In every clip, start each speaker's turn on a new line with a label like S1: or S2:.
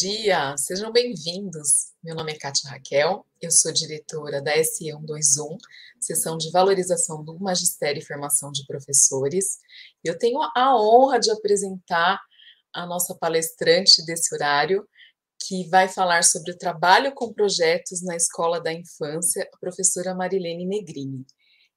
S1: dia, sejam bem-vindos. Meu nome é Kátia Raquel, eu sou diretora da SE121, Seção de Valorização do Magistério e Formação de Professores. Eu tenho a honra de apresentar a nossa palestrante desse horário, que vai falar sobre o trabalho com projetos na Escola da Infância, a professora Marilene Negrini.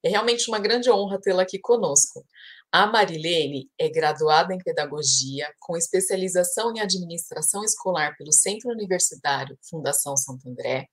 S1: É realmente uma grande honra tê-la aqui conosco. A Marilene é graduada em Pedagogia, com especialização em Administração Escolar pelo Centro Universitário Fundação Santo André,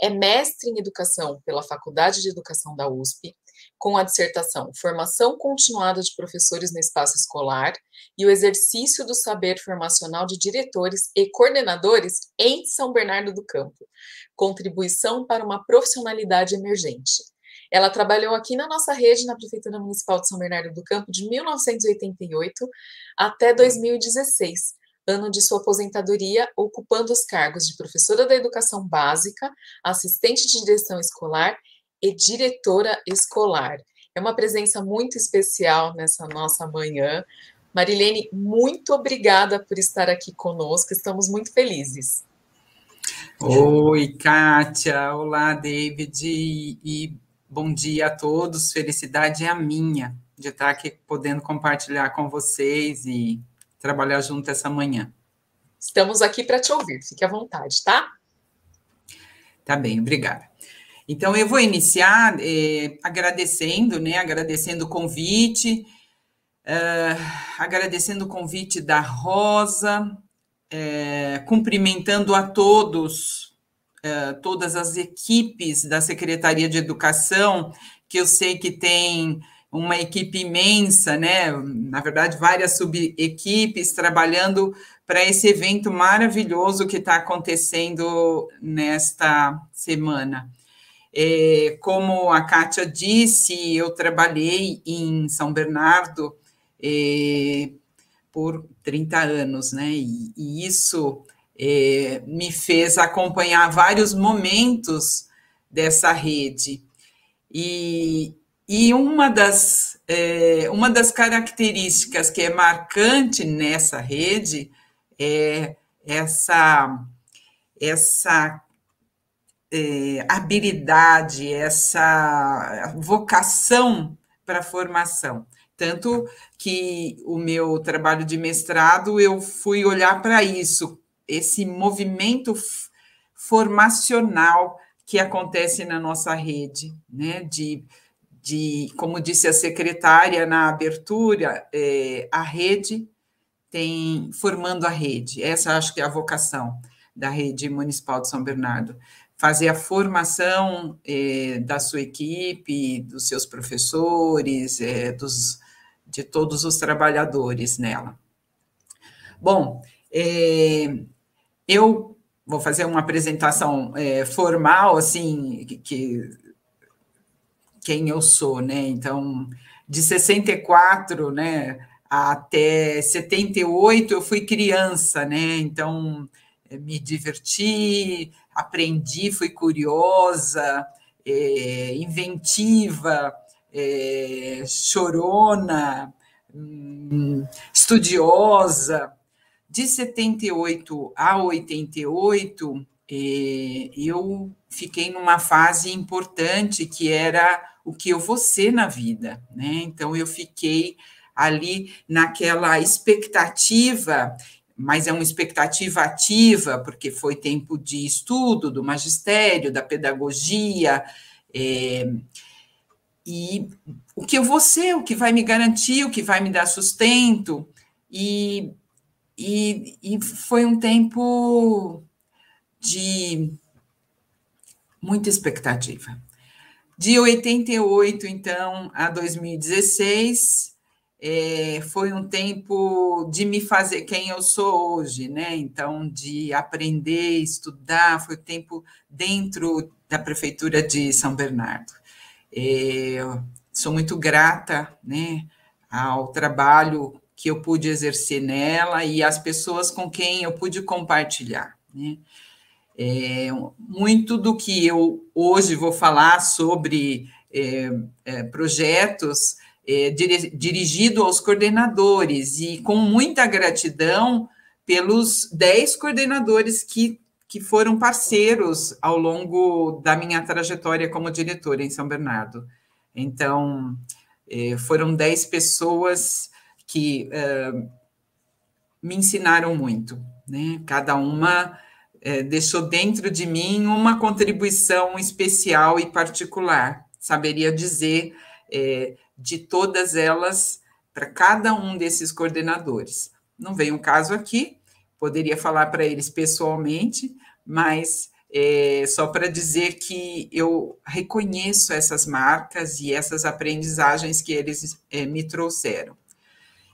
S1: é mestre em Educação pela Faculdade de Educação da USP, com a dissertação Formação Continuada de Professores no Espaço Escolar e o Exercício do Saber Formacional de Diretores e Coordenadores em São Bernardo do Campo, Contribuição para uma Profissionalidade Emergente. Ela trabalhou aqui na nossa rede, na Prefeitura Municipal de São Bernardo do Campo, de 1988 até 2016, ano de sua aposentadoria, ocupando os cargos de professora da educação básica, assistente de direção escolar e diretora escolar. É uma presença muito especial nessa nossa manhã. Marilene, muito obrigada por estar aqui conosco, estamos muito felizes.
S2: Oi, Kátia, olá, David, e Bom dia a todos, felicidade é a minha de estar aqui podendo compartilhar com vocês e trabalhar junto essa manhã.
S1: Estamos aqui para te ouvir, fique à vontade, tá?
S2: Tá bem, obrigada. Então, eu vou iniciar eh, agradecendo, né? Agradecendo o convite, uh, agradecendo o convite da Rosa, eh, cumprimentando a todos uh, todas as equipes da Secretaria de Educação, que eu sei que tem uma equipe imensa, né? Na verdade, várias sub-equipes trabalhando para esse evento maravilhoso que está acontecendo nesta semana. É, como a Kátia disse, eu trabalhei em São Bernardo é, por 30 anos, né? E, e isso é, me fez acompanhar vários momentos dessa rede. E, e uma, das, é, uma das características que é marcante nessa rede é essa, essa é, habilidade, essa vocação para a formação. Tanto que o meu trabalho de mestrado eu fui olhar para isso, esse movimento formacional que acontece na nossa rede, né? De, de como disse a secretária na abertura, é, a rede tem formando a rede. Essa acho que é a vocação da rede municipal de São Bernardo, fazer a formação é, da sua equipe, dos seus professores, é, dos de todos os trabalhadores nela. Bom, é, eu vou fazer uma apresentação é, formal, assim, que, que, quem eu sou, né? Então, de 64, né, até 78 eu fui criança, né? Então, é, me diverti, aprendi, fui curiosa, é, inventiva, é, chorona, hum, estudiosa, de 78 a 88, eh, eu fiquei numa fase importante que era o que eu vou ser na vida, né? Então eu fiquei ali naquela expectativa, mas é uma expectativa ativa, porque foi tempo de estudo do magistério, da pedagogia, é, e o que eu vou ser, o que vai me garantir, o que vai me dar sustento, e e, e foi um tempo de muita expectativa. De 88, então, a 2016, é, foi um tempo de me fazer quem eu sou hoje, né? Então, de aprender, estudar, foi tempo dentro da Prefeitura de São Bernardo. É, sou muito grata, né, ao trabalho que eu pude exercer nela e as pessoas com quem eu pude compartilhar. Né? É, muito do que eu hoje vou falar sobre é, é, projetos é, dirigido aos coordenadores e com muita gratidão pelos dez coordenadores que, que foram parceiros ao longo da minha trajetória como diretora em São Bernardo. Então, é, foram dez pessoas que uh, me ensinaram muito, né? Cada uma é, deixou dentro de mim uma contribuição especial e particular. Saberia dizer é, de todas elas para cada um desses coordenadores. Não vem um caso aqui, poderia falar para eles pessoalmente, mas é, só para dizer que eu reconheço essas marcas e essas aprendizagens que eles é, me trouxeram.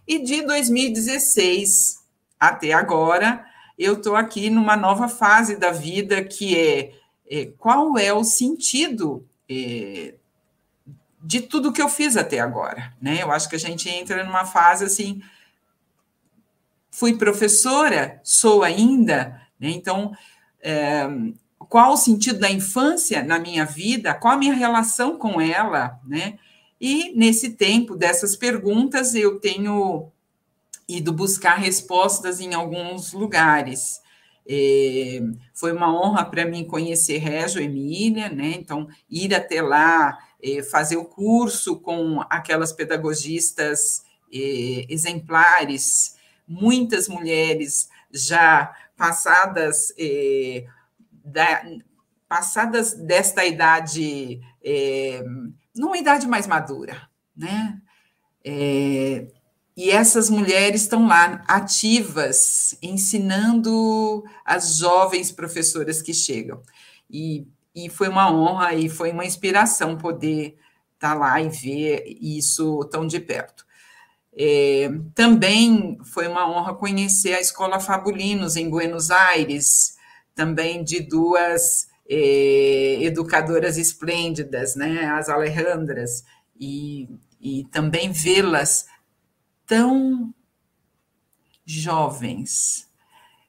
S2: E de 2016 até agora, eu estou aqui numa nova fase da vida que é, é qual é o sentido é, de tudo que eu fiz até agora, né? Eu acho que a gente entra numa fase assim, fui professora, sou ainda, né? Então, é, qual o sentido da infância na minha vida? Qual a minha relação com ela, né? E nesse tempo dessas perguntas eu tenho ido buscar respostas em alguns lugares. É, foi uma honra para mim conhecer Régio Emília, né? Então, ir até lá, é, fazer o curso com aquelas pedagogistas é, exemplares, muitas mulheres já passadas, é, da, passadas desta idade, é, numa idade mais madura, né? É, e essas mulheres estão lá ativas, ensinando as jovens professoras que chegam. E, e foi uma honra e foi uma inspiração poder estar tá lá e ver isso tão de perto. É, também foi uma honra conhecer a Escola Fabulinos em Buenos Aires, também de duas é, educadoras esplêndidas, né, as Alejandras, e, e também vê-las tão jovens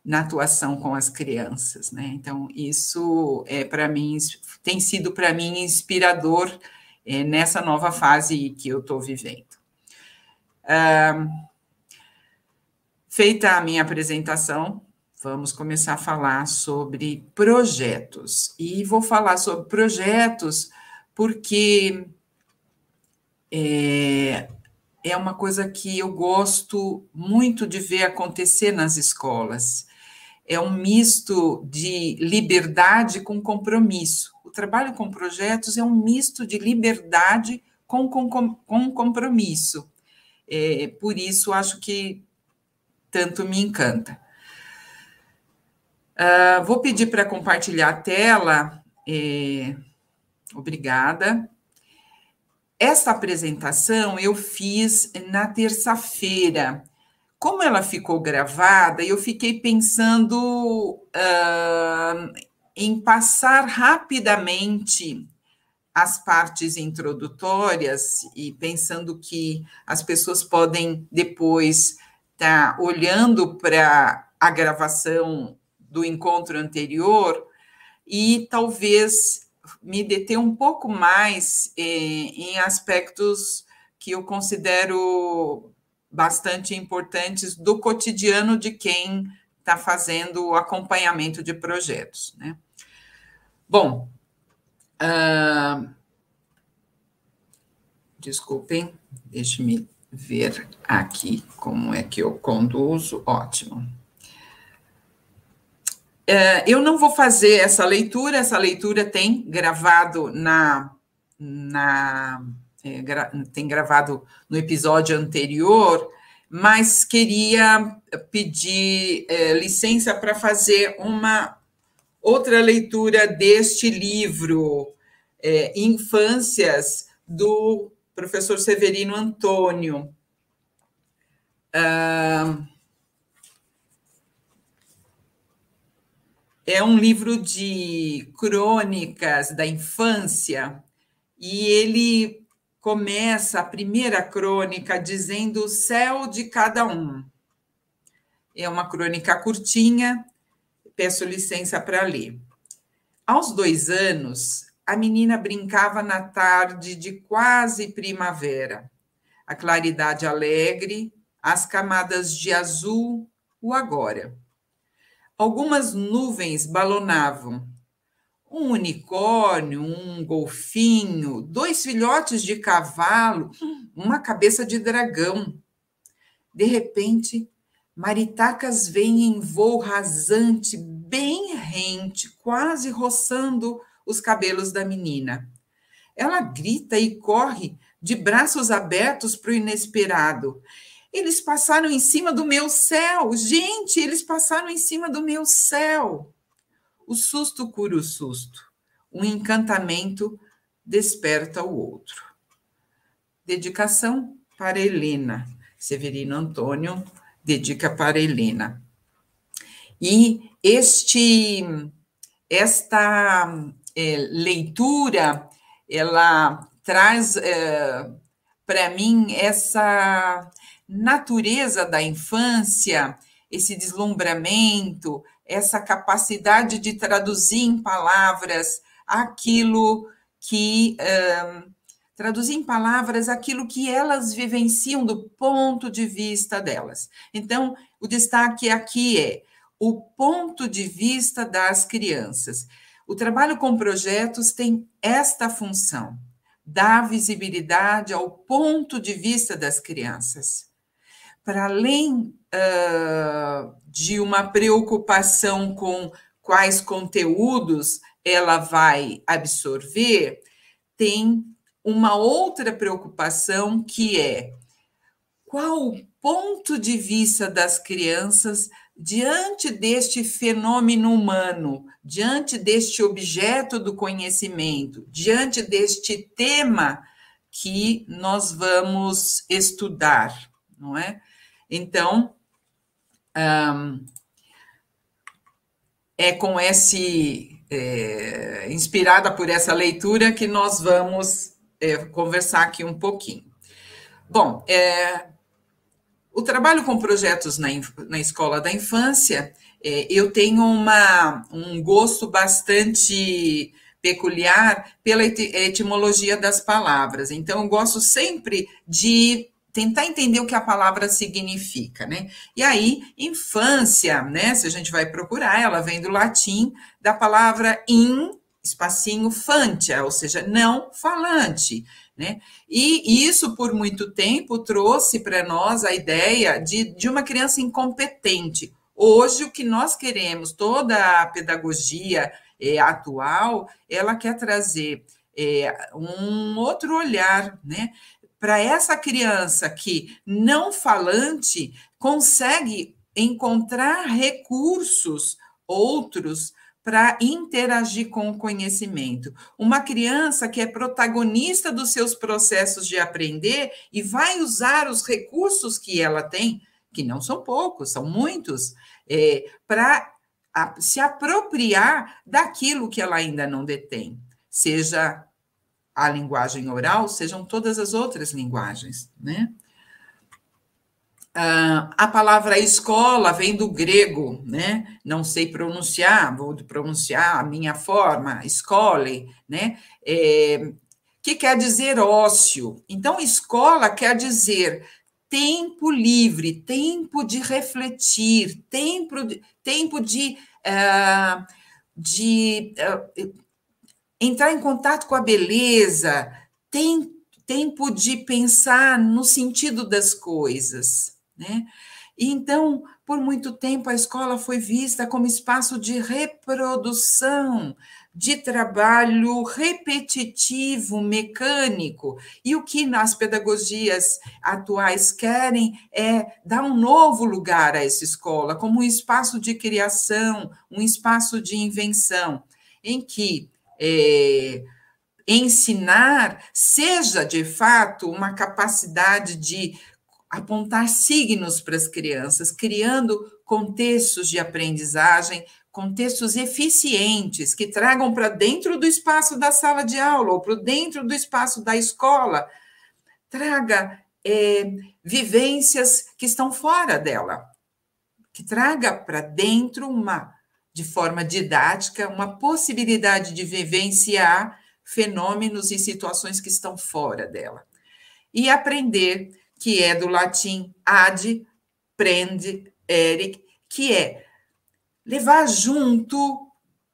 S2: na atuação com as crianças, né? Então isso é para mim tem sido para mim inspirador é, nessa nova fase que eu estou vivendo. feita a minha apresentação, vamos começar a falar sobre projetos e vou falar sobre projetos porque é, é uma coisa que eu gosto muito de ver acontecer nas escolas. É um misto de liberdade com compromisso. O trabalho com projetos é um misto de liberdade com, com, com compromisso. É, por isso, acho que tanto me encanta. Uh, vou pedir para compartilhar a tela. É, obrigada. Essa apresentação eu fiz na terça-feira. Como ela ficou gravada, eu fiquei pensando uh, em passar rapidamente as partes introdutórias e pensando que as pessoas podem depois estar tá olhando para a gravação do encontro anterior e talvez me deter um pouco mais eh, em aspectos que eu considero bastante importantes do cotidiano de quem está fazendo o acompanhamento de projetos. Né? Bom, uh, desculpem, deixe-me ver aqui como é que eu conduzo. Ótimo. É, eu não vou fazer essa leitura, essa leitura tem gravado na. na é, gra, tem gravado no episódio anterior, mas queria pedir é, licença para fazer uma outra leitura deste livro, é, Infâncias, do professor Severino Antônio. Uh, É um livro de crônicas da infância e ele começa a primeira crônica dizendo o céu de cada um. É uma crônica curtinha, peço licença para ler. Aos dois anos, a menina brincava na tarde de quase primavera. A claridade alegre, as camadas de azul, o agora algumas nuvens balonavam. Um unicórnio, um golfinho, dois filhotes de cavalo, uma cabeça de dragão. De repente, maritacas vêm em voo rasante, bem rente, quase roçando os cabelos da menina. Ela grita e corre de braços abertos para o inesperado. Eles passaram em cima do meu céu. Gente, eles passaram em cima do meu céu. O susto cura o susto. Um encantamento desperta o outro. Dedicação para Helena. Severino Antônio dedica para Helena. E este esta é, leitura ela traz é, para mim essa natureza da infância, esse deslumbramento, essa capacidade de traduzir em palavras aquilo que. Uh, traduzir em palavras aquilo que elas vivenciam do ponto de vista delas. Então, o destaque aqui é o ponto de vista das crianças. O trabalho com projetos tem esta função: dar visibilidade ao ponto de vista das crianças para além uh, de uma preocupação com quais conteúdos ela vai absorver, tem uma outra preocupação que é qual o ponto de vista das crianças diante deste fenômeno humano, diante deste objeto do conhecimento, diante deste tema que nós vamos estudar, não é? Então, um, é com esse, é, inspirada por essa leitura, que nós vamos é, conversar aqui um pouquinho. Bom, é, o trabalho com projetos na, na escola da infância, é, eu tenho uma, um gosto bastante peculiar pela etimologia das palavras. Então, eu gosto sempre de tentar entender o que a palavra significa, né? E aí, infância, né? Se a gente vai procurar, ela vem do latim da palavra in, espacinho fantia, ou seja, não falante, né? E isso, por muito tempo, trouxe para nós a ideia de, de uma criança incompetente. Hoje, o que nós queremos, toda a pedagogia é, atual, ela quer trazer é, um outro olhar, né? Para essa criança que não falante consegue encontrar recursos outros para interagir com o conhecimento. Uma criança que é protagonista dos seus processos de aprender e vai usar os recursos que ela tem, que não são poucos, são muitos, é, para se apropriar daquilo que ela ainda não detém, seja a linguagem oral, sejam todas as outras linguagens, né? Uh, a palavra escola vem do grego, né? Não sei pronunciar, vou pronunciar a minha forma, escole, né? É, que quer dizer ócio. Então, escola quer dizer tempo livre, tempo de refletir, tempo de, tempo de, uh, de uh, entrar em contato com a beleza, tem tempo de pensar no sentido das coisas, né? E então, por muito tempo, a escola foi vista como espaço de reprodução, de trabalho repetitivo, mecânico. E o que nas pedagogias atuais querem é dar um novo lugar a essa escola, como um espaço de criação, um espaço de invenção, em que é, ensinar seja de fato uma capacidade de apontar signos para as crianças, criando contextos de aprendizagem, contextos eficientes que tragam para dentro do espaço da sala de aula ou para dentro do espaço da escola, traga é, vivências que estão fora dela, que traga para dentro uma de forma didática, uma possibilidade de vivenciar fenômenos e situações que estão fora dela. E aprender, que é do latim ad, prende, eric, que é levar junto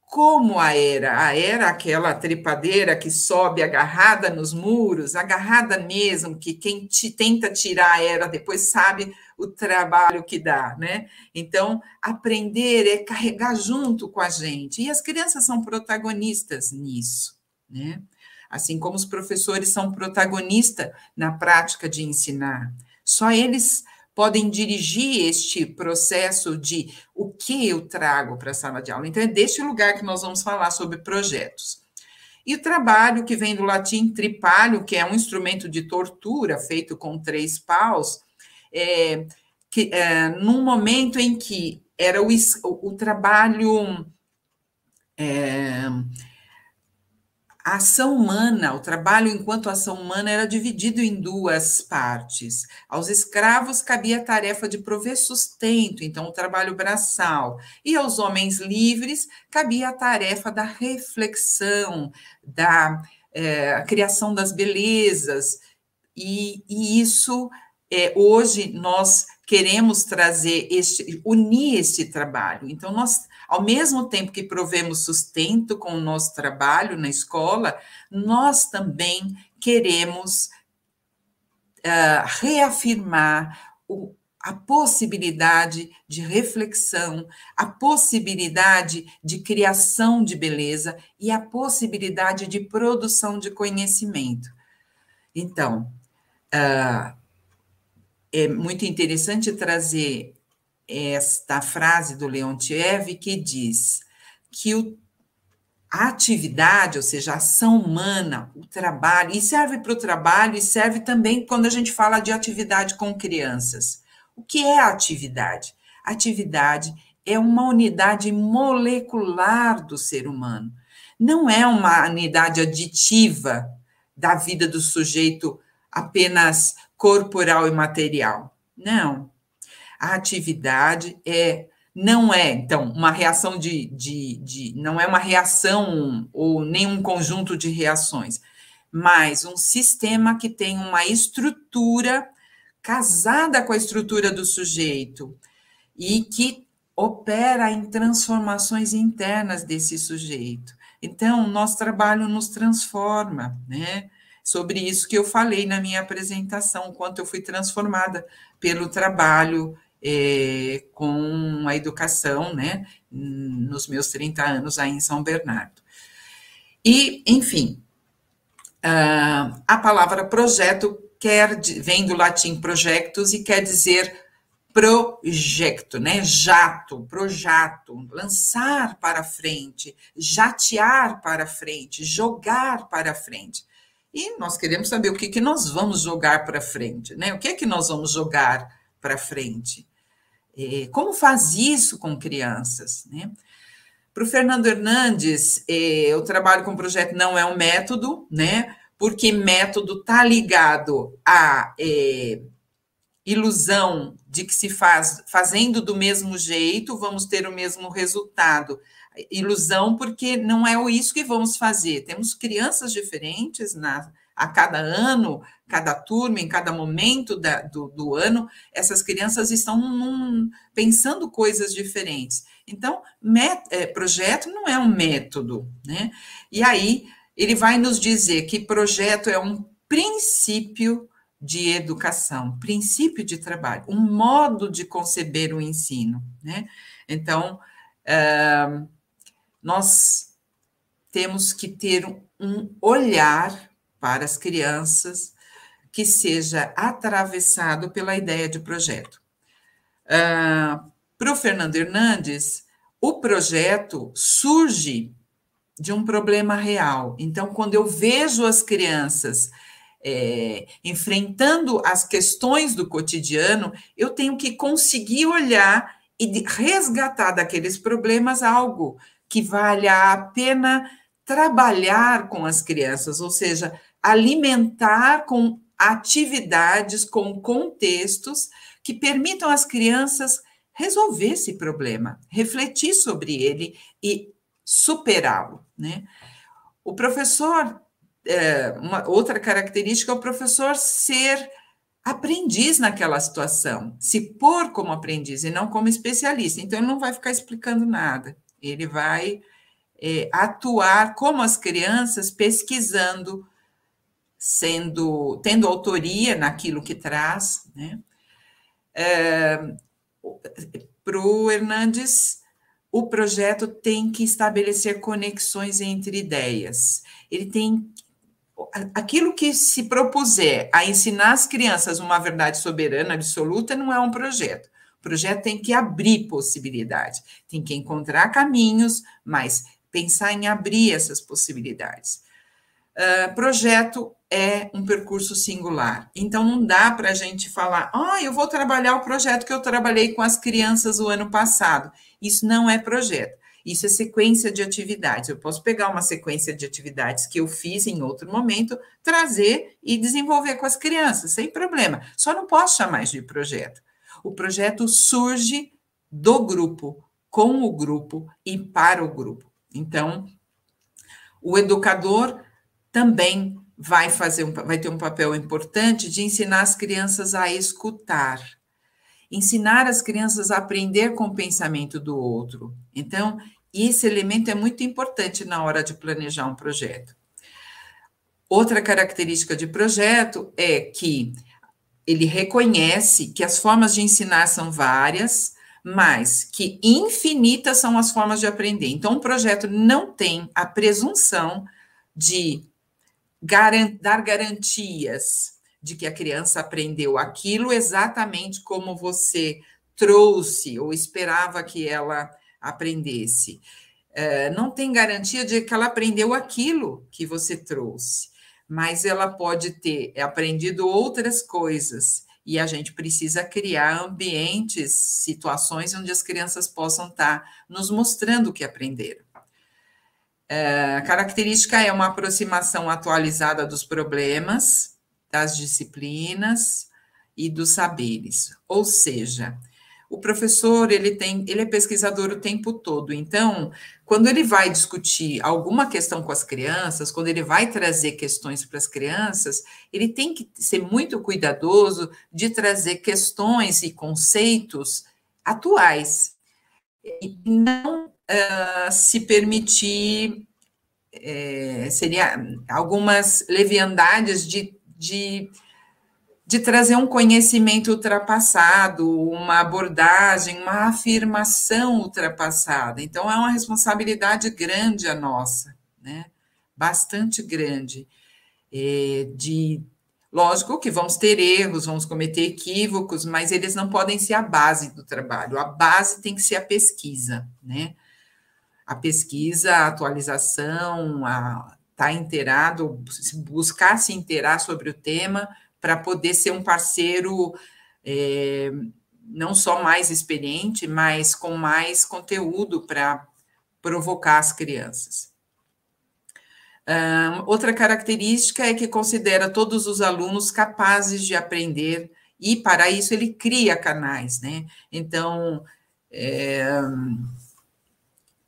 S2: como a era. A era aquela trepadeira que sobe agarrada nos muros, agarrada mesmo, que quem te, tenta tirar a era depois sabe o trabalho que dá, né? Então, aprender é carregar junto com a gente. E as crianças são protagonistas nisso, né? Assim como os professores são protagonistas na prática de ensinar. Só eles podem dirigir este processo de o que eu trago para a sala de aula. Então, é deste lugar que nós vamos falar sobre projetos. E o trabalho que vem do latim tripalho, que é um instrumento de tortura feito com três paus, é, que, é, num momento em que era o, o, trabalho. É, a ação humana, o trabalho enquanto ação humana era dividido em duas partes. Aos escravos cabia a tarefa de prover sustento, então o trabalho braçal, e aos homens livres cabia a tarefa da reflexão, da é, criação das belezas, e, e isso é, hoje nós queremos trazer este, unir este trabalho. Então nós ao mesmo tempo que provemos sustento com o nosso trabalho na escola, nós também queremos uh, reafirmar o, a possibilidade de reflexão, a possibilidade de criação de beleza e a possibilidade de produção de conhecimento. Então, uh, é muito interessante trazer esta frase do Leontiev que diz que o, a atividade, ou seja, a ação humana, o trabalho, e serve para o trabalho e serve também quando a gente fala de atividade com crianças. O que é atividade? atividade é uma unidade molecular do ser humano. Não é uma unidade aditiva da vida do sujeito apenas corporal e material. Não a atividade é não é, então, uma reação de, de, de, não é uma reação ou nenhum conjunto de reações, mas um sistema que tem uma estrutura casada com a estrutura do sujeito e que opera em transformações internas desse sujeito. Então, nosso trabalho nos transforma, né? Sobre isso que eu falei na minha apresentação, quanto eu fui transformada pelo trabalho é, com a educação, né, nos meus 30 anos aí em São Bernardo. E, enfim, a palavra projeto quer, vem do latim projectus e quer dizer projeto, né? Jato, projato, lançar para frente, jatear para frente, jogar para frente. E nós queremos saber o que, que nós vamos jogar para frente, né? O que é que nós vamos jogar para frente? É, como faz isso com crianças? Né? Para o Fernando Hernandes, é, o trabalho com projeto não é um método, né? Porque método está ligado à é, ilusão de que se faz fazendo do mesmo jeito, vamos ter o mesmo resultado. Ilusão, porque não é isso que vamos fazer. Temos crianças diferentes na, a cada ano, cada turma, em cada momento da, do, do, ano, essas crianças estão num, pensando coisas diferentes. Então, met, é, projeto não é um método, né? E aí, ele vai nos dizer que projeto é um princípio de educação, princípio de trabalho, um modo de conceber o ensino, né? Então, uh, nós temos que ter um olhar para as crianças que seja atravessado pela ideia de projeto. Uh, para o Fernando Hernandes, o projeto surge de um problema real. Então, quando eu vejo as crianças é, enfrentando as questões do cotidiano, eu tenho que conseguir olhar e resgatar daqueles problemas algo que valha a pena trabalhar com as crianças, ou seja, alimentar com atividades, com contextos que permitam às crianças resolver esse problema, refletir sobre ele e superá-lo. Né? O professor, é, uma outra característica é o professor ser aprendiz naquela situação, se pôr como aprendiz e não como especialista. Então, ele não vai ficar explicando nada, ele vai é, atuar como as crianças, pesquisando, sendo tendo autoria naquilo que traz. Né? É, Para o Hernandes, o projeto tem que estabelecer conexões entre ideias. Ele tem aquilo que se propuser a ensinar as crianças uma verdade soberana absoluta não é um projeto. Projeto tem que abrir possibilidades, tem que encontrar caminhos, mas pensar em abrir essas possibilidades. Uh, projeto é um percurso singular. Então, não dá para a gente falar, ah, eu vou trabalhar o projeto que eu trabalhei com as crianças o ano passado. Isso não é projeto. Isso é sequência de atividades. Eu posso pegar uma sequência de atividades que eu fiz em outro momento, trazer e desenvolver com as crianças, sem problema. Só não posso chamar de projeto. O projeto surge do grupo, com o grupo e para o grupo. Então, o educador também vai fazer um, vai ter um papel importante de ensinar as crianças a escutar, ensinar as crianças a aprender com o pensamento do outro. Então, esse elemento é muito importante na hora de planejar um projeto. Outra característica de projeto é que ele reconhece que as formas de ensinar são várias, mas que infinitas são as formas de aprender. Então, um projeto não tem a presunção de dar garantias de que a criança aprendeu aquilo exatamente como você trouxe ou esperava que ela aprendesse. É, não tem garantia de que ela aprendeu aquilo que você trouxe, mas ela pode ter aprendido outras coisas e a gente precisa criar ambientes, situações onde as crianças possam estar nos mostrando o que aprenderam. É, a característica é uma aproximação atualizada dos problemas, das disciplinas e dos saberes, ou seja, o professor ele tem, ele é pesquisador o tempo todo. Então, quando ele vai discutir alguma questão com as crianças, quando ele vai trazer questões para as crianças, ele tem que ser muito cuidadoso de trazer questões e conceitos atuais e não uh, se permitir é, seria algumas leviandades de, de de trazer um conhecimento ultrapassado, uma abordagem, uma afirmação ultrapassada. Então, é uma responsabilidade grande a nossa, né? Bastante grande. É, de Lógico que vamos ter erros, vamos cometer equívocos, mas eles não podem ser a base do trabalho. A base tem que ser a pesquisa, né? A pesquisa, a atualização, a estar tá inteirado, buscar se inteirar sobre o tema, para poder ser um parceiro é, não só mais experiente, mas com mais conteúdo para provocar as crianças. Um, outra característica é que considera todos os alunos capazes de aprender e para isso ele cria canais, né? Então, é,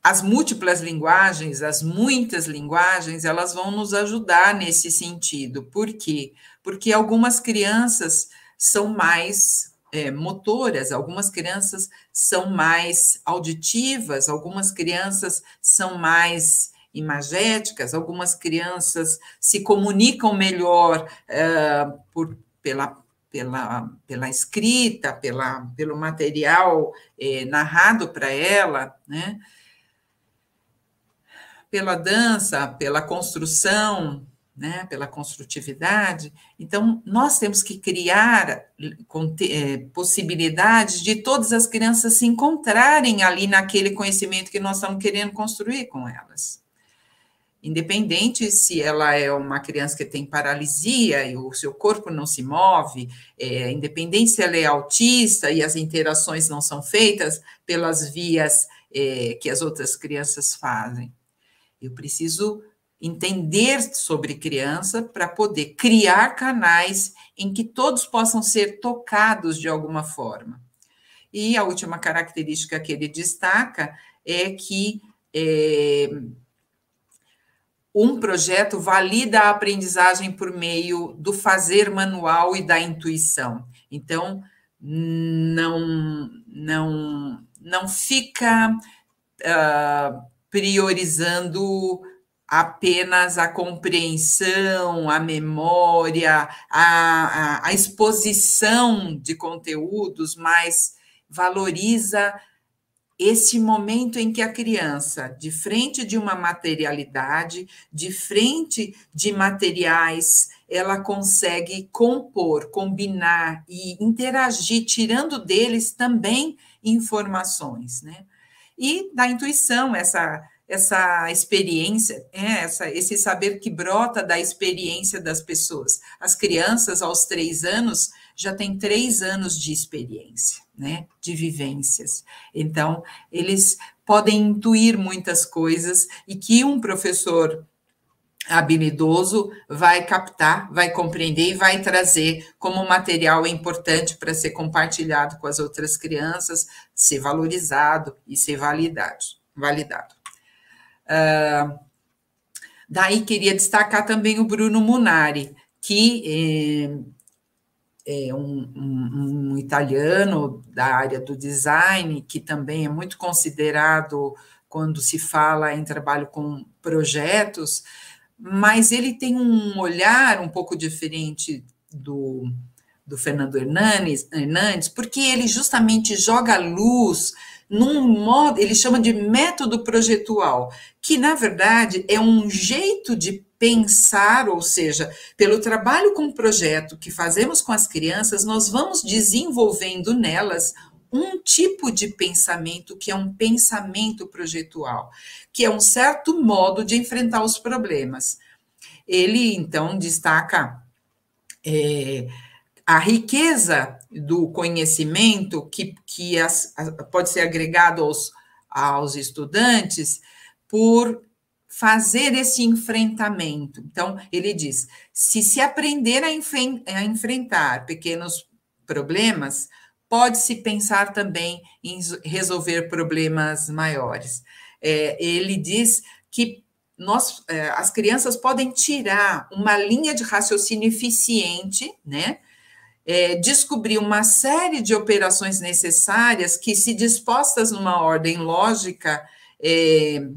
S2: as múltiplas linguagens, as muitas linguagens, elas vão nos ajudar nesse sentido. Por quê? Porque algumas crianças são mais é, motoras, algumas crianças são mais auditivas, algumas crianças são mais imagéticas, algumas crianças se comunicam melhor é, por, pela, pela, pela escrita, pela, pelo material é, narrado para ela, né? Pela dança, pela construção, né, pela construtividade. Então, nós temos que criar é, possibilidades de todas as crianças se encontrarem ali naquele conhecimento que nós estamos querendo construir com elas. Independente se ela é uma criança que tem paralisia e o seu corpo não se move, é, independente se ela é autista e as interações não são feitas pelas vias é, que as outras crianças fazem. Eu preciso entender sobre criança para poder criar canais em que todos possam ser tocados de alguma forma. E a última característica que ele destaca é que é, um projeto valida a aprendizagem por meio do fazer manual e da intuição. Então, não, não, não fica uh, priorizando apenas a compreensão, a memória, a, a, a exposição de conteúdos, mas valoriza esse momento em que a criança, de frente de uma materialidade, de frente de materiais, ela consegue compor, combinar e interagir, tirando deles também informações, né? E da intuição, essa essa experiência, é, essa, esse saber que brota da experiência das pessoas. As crianças, aos três anos, já têm três anos de experiência, né, de vivências. Então, eles podem intuir muitas coisas e que um professor habilidoso vai captar, vai compreender e vai trazer como material importante para ser compartilhado com as outras crianças, ser valorizado e ser validado. validado. Uh, daí queria destacar também o Bruno Munari, que é, é um, um, um, italiano da área do design, que também é muito considerado quando se fala em trabalho com projetos, mas ele tem um olhar um pouco diferente do, do Fernando Hernandes, Hernandes, porque ele justamente joga luz num modo, ele chama de método projetual, que na verdade é um jeito de pensar, ou seja, pelo trabalho com o projeto que fazemos com as crianças, nós vamos desenvolvendo nelas um tipo de pensamento que é um pensamento projetual, que é um certo modo de enfrentar os problemas. Ele então destaca é, a riqueza do conhecimento que, que as, pode ser agregado aos, aos estudantes por fazer esse enfrentamento. Então, ele diz: se se aprender a, a enfrentar pequenos problemas, pode-se pensar também em resolver problemas maiores. É, ele diz que nós, é, as crianças podem tirar uma linha de raciocínio eficiente, né? É, descobrir uma série de operações necessárias que, se dispostas numa ordem lógica, é,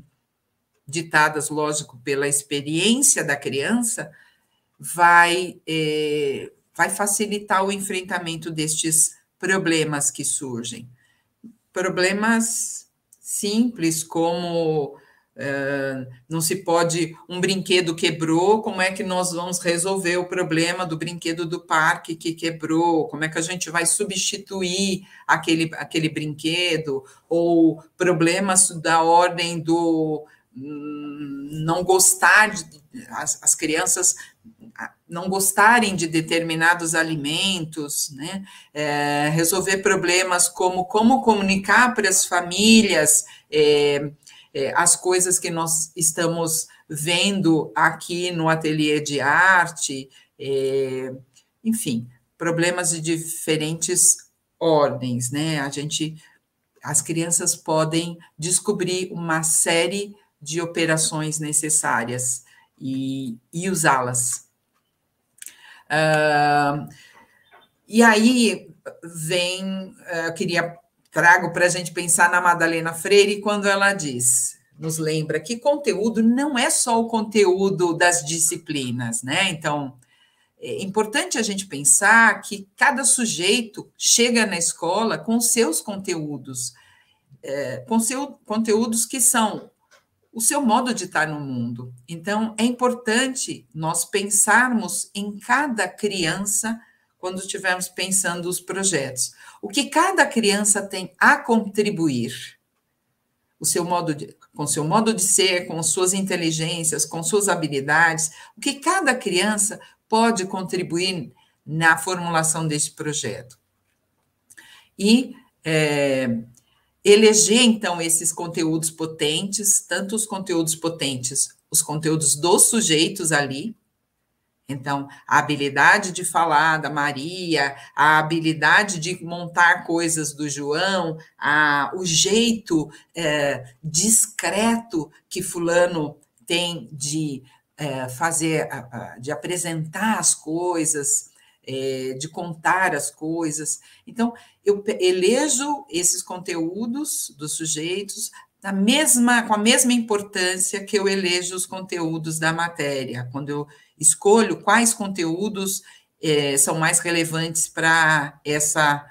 S2: ditadas, lógico, pela experiência da criança, vai, é, vai facilitar o enfrentamento destes problemas que surgem. Problemas simples, como uh, não se pode, um brinquedo quebrou, como é que nós vamos resolver o problema do brinquedo do parque que quebrou? Como é que a gente vai substituir aquele, aquele brinquedo? Ou problemas da ordem do hum, não gostar de, as, as crianças não gostarem de determinados alimentos, né? É, resolver problemas como como comunicar para as famílias é, é, as coisas que nós estamos vendo aqui no ateliê de arte, é, enfim, problemas de diferentes ordens, né? A gente, as crianças podem descobrir uma série de operações necessárias e, e usá-las Uh, e aí vem, uh, eu queria trago para a gente pensar na Madalena Freire quando ela diz, nos lembra que conteúdo não é só o conteúdo das disciplinas, né? Então é importante a gente pensar que cada sujeito chega na escola com seus conteúdos, é, com seus conteúdos que são o seu modo de estar no mundo. Então, é importante nós pensarmos em cada criança quando estivermos pensando os projetos. O que cada criança tem a contribuir. O seu modo de, com seu modo de ser, com suas inteligências, com suas habilidades, o que cada criança pode contribuir na formulação desse projeto. E é, eleger, então, esses conteúdos potentes, tanto os conteúdos potentes, os conteúdos dos sujeitos ali, então, a habilidade de falar da Maria, a habilidade de montar coisas do João, a, o jeito é, discreto que Fulano tem de é, fazer, de apresentar as coisas, é, de contar as coisas. Então, eu elejo esses conteúdos dos sujeitos da mesma, com a mesma importância que eu elejo os conteúdos da matéria, quando eu escolho quais conteúdos é, são mais relevantes para essa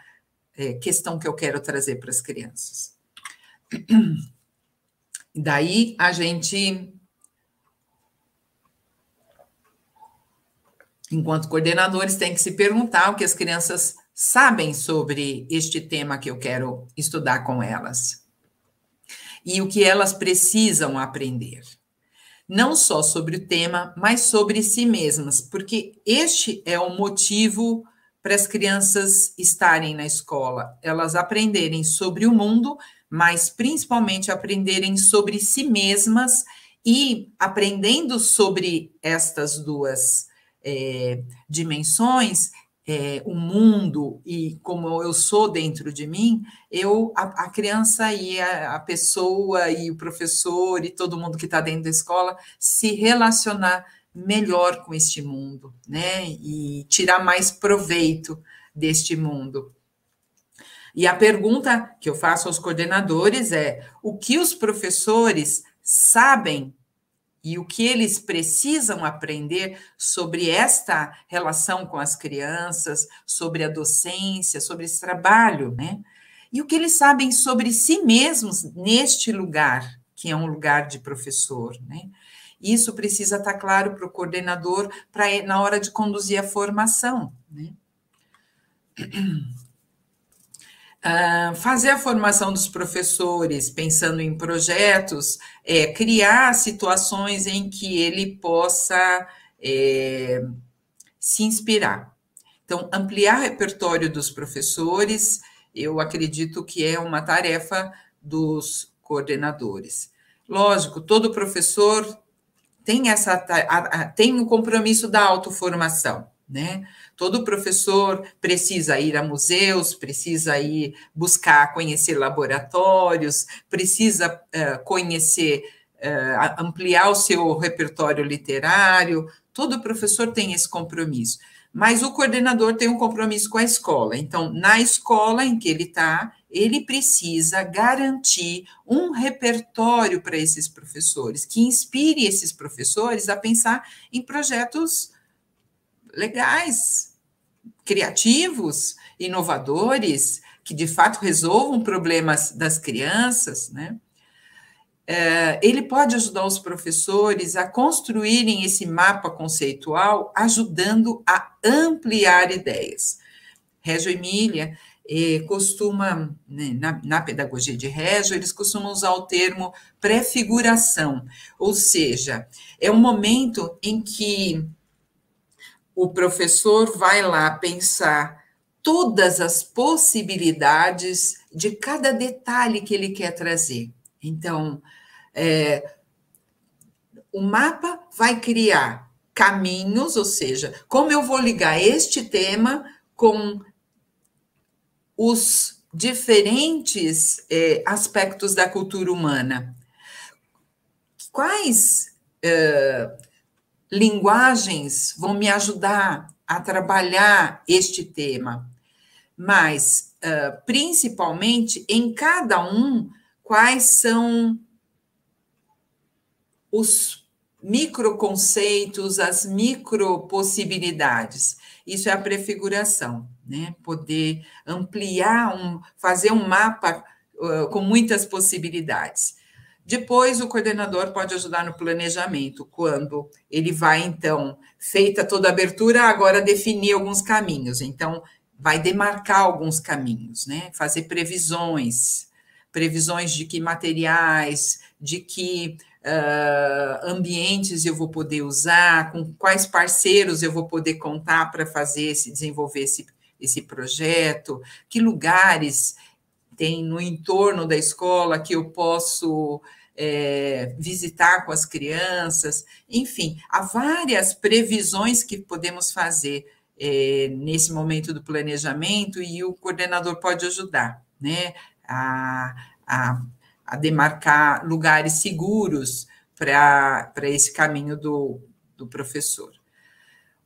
S2: é, questão que eu quero trazer para as crianças. Daí a gente, enquanto coordenadores, tem que se perguntar o que as crianças sabem sobre este tema que eu quero estudar com elas e o que elas precisam aprender. Não só sobre o tema, mas sobre si mesmas, porque este é o motivo para as crianças estarem na escola, elas aprenderem sobre o mundo, mas principalmente aprenderem sobre si mesmas e aprendendo sobre estas duas é, dimensões, é, o mundo e como eu sou dentro de mim, eu a, a criança e a, a, pessoa e o professor e todo mundo que está dentro da escola se relacionar melhor com este mundo, né? E tirar mais proveito deste mundo. E a pergunta que eu faço aos coordenadores é: o que os professores sabem e o que eles precisam aprender sobre esta relação com as crianças, sobre a docência, sobre esse trabalho, né? E o que eles sabem sobre si mesmos neste lugar, que é um lugar de professor, né? Isso precisa estar claro para o coordenador para na hora de conduzir a formação, né? Uh, fazer a formação dos professores, pensando em projetos, é, criar situações em que ele possa é, se inspirar. Então, ampliar o repertório dos professores, eu acredito que é uma tarefa dos coordenadores. Lógico, todo professor tem essa tem o compromisso da autoformação, né? Todo professor precisa ir a museus, precisa ir buscar conhecer laboratórios, precisa uh, conhecer, uh, ampliar o seu repertório literário. Todo professor tem esse compromisso. Mas o coordenador tem um compromisso com a escola. Então, na escola em que ele está, ele precisa garantir um repertório para esses professores, que inspire esses professores a pensar em projetos legais, criativos, inovadores, que de fato resolvam problemas das crianças, né? É, ele pode ajudar os professores a construírem esse mapa conceitual, ajudando a ampliar ideias. Régio Emília eh, costuma, né, na, na, pedagogia de Régio, eles costumam usar o termo prefiguração, ou seja, é um momento em que o professor vai lá pensar todas as possibilidades de cada detalhe que ele quer trazer. Então, é, o mapa vai criar caminhos, ou seja, como eu vou ligar este tema com os diferentes é, aspectos da cultura humana. Quais é, linguagens vão me ajudar a trabalhar este tema, mas uh, principalmente em cada um, quais são os microconceitos, as micropossibilidades. Isso é a prefiguração, né? Poder ampliar, um, fazer um mapa uh, com muitas possibilidades. Depois, o coordenador pode ajudar no planejamento, quando ele vai, então, feita toda a abertura, agora definir alguns caminhos. Então, vai demarcar alguns caminhos, né? Fazer previsões, previsões de que materiais, de que uh, ambientes eu vou poder usar, com quais parceiros eu vou poder contar para fazer esse, desenvolver esse, esse projeto, que lugares tem no entorno da escola que eu posso é, visitar com as crianças, enfim, há várias previsões que podemos fazer é, nesse momento do planejamento e o coordenador pode ajudar, né, a, a, a demarcar lugares seguros para esse caminho do, do professor.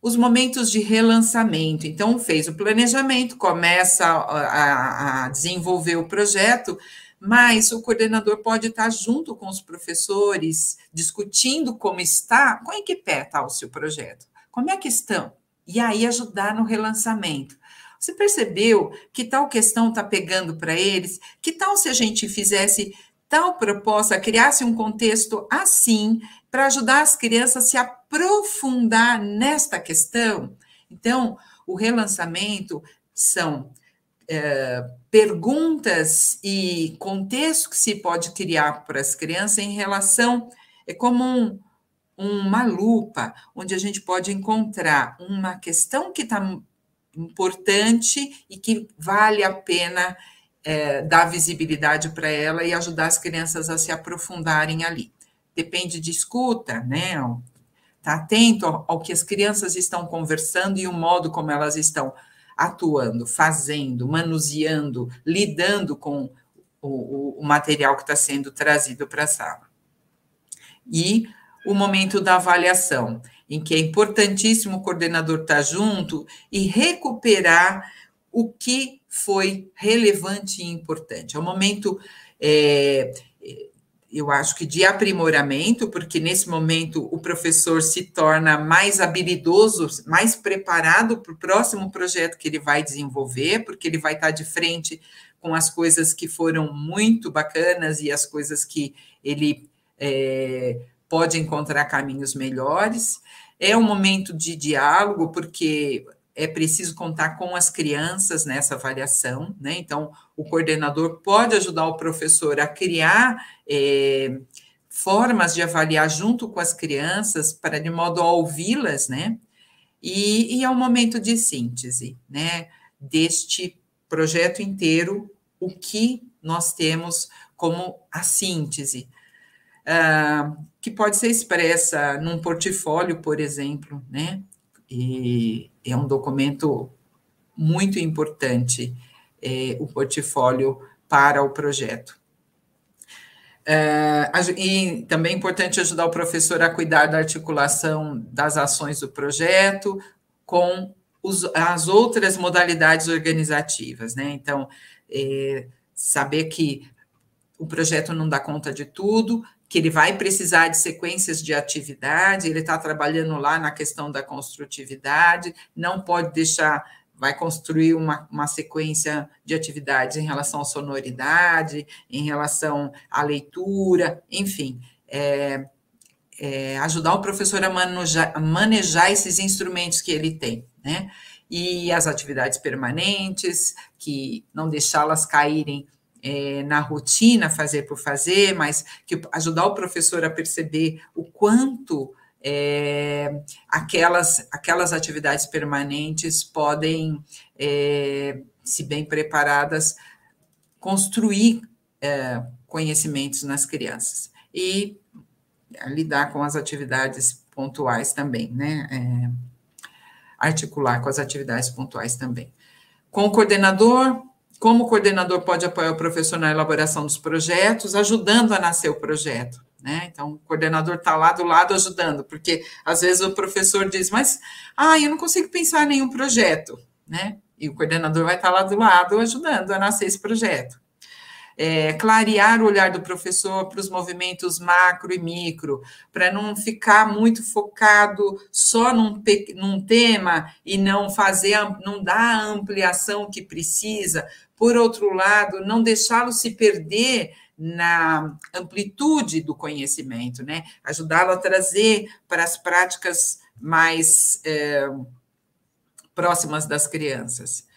S2: Os momentos de relançamento. Então, fez o planejamento, começa a, a desenvolver o projeto, mas o coordenador pode estar junto com os professores, discutindo como está, com em que pé está o seu projeto, como é que estão, e aí ajudar no relançamento. Você percebeu que tal questão está pegando para eles? Que tal se a gente fizesse tal proposta, criasse um contexto assim, para ajudar as crianças a se aprofundar nesta questão? Então, o relançamento são é, perguntas e contexto que se pode criar para as crianças em relação, é como um, uma lupa, onde a gente pode encontrar uma questão que está importante e que vale a pena é, dar visibilidade para ela e ajudar as crianças a se aprofundarem ali. Depende de escuta, né? Tá atento ao, ao que as crianças estão conversando e o modo como elas estão atuando, fazendo, manuseando, lidando com o, o material que está sendo trazido para a sala. E o momento da avaliação, em que é importantíssimo o coordenador estar tá junto e recuperar o que foi relevante e importante. É um momento é, eu acho que de aprimoramento, porque nesse momento o professor se torna mais habilidoso, mais preparado para o próximo projeto que ele vai desenvolver, porque ele vai estar de frente com as coisas que foram muito bacanas e as coisas que ele é, pode encontrar caminhos melhores. É um momento de diálogo, porque é preciso contar com as crianças nessa avaliação, né? Então, o coordenador pode ajudar o professor a criar é, formas de avaliar junto com as crianças, para de modo a ouvi-las, né? E, e é um momento de síntese, né? Deste projeto inteiro, o que nós temos como a síntese, uh, que pode ser expressa num portfólio, por exemplo, né? E é um documento muito importante, é, o portfólio para o projeto. É, e também é importante ajudar o professor a cuidar da articulação das ações do projeto com os, as outras modalidades organizativas, né? Então, é, saber que o projeto não dá conta de tudo, que ele vai precisar de sequências de atividade, ele está trabalhando lá na questão da construtividade, não pode deixar, vai construir uma, uma sequência de atividades em relação à sonoridade, em relação à leitura, enfim. É, é, ajudar o professor a manejar, a manejar esses instrumentos que ele tem, né? E as atividades permanentes, que não deixá-las caírem é, na rotina, fazer por fazer, mas que ajudar o professor a perceber o quanto é, aquelas, aquelas atividades permanentes podem, é, se bem preparadas, construir é, conhecimentos nas crianças. E lidar com as atividades pontuais também, né? É, articular com as atividades pontuais também. Com o coordenador, como o coordenador pode apoiar o professor na elaboração dos projetos, ajudando a nascer o projeto. Né? Então, o coordenador está lá do lado ajudando, porque às vezes o professor diz, mas ah, eu não consigo pensar em nenhum projeto, né? E o coordenador vai estar tá lá do lado ajudando a nascer esse projeto é, clarear o olhar do professor para os movimentos macro e micro, para não ficar muito focado só num, num tema e não fazer, não dar a ampliação que precisa. Por outro lado, não deixá-lo se perder na amplitude do conhecimento, né? Ajudá-lo a trazer para as práticas mais é, próximas das crianças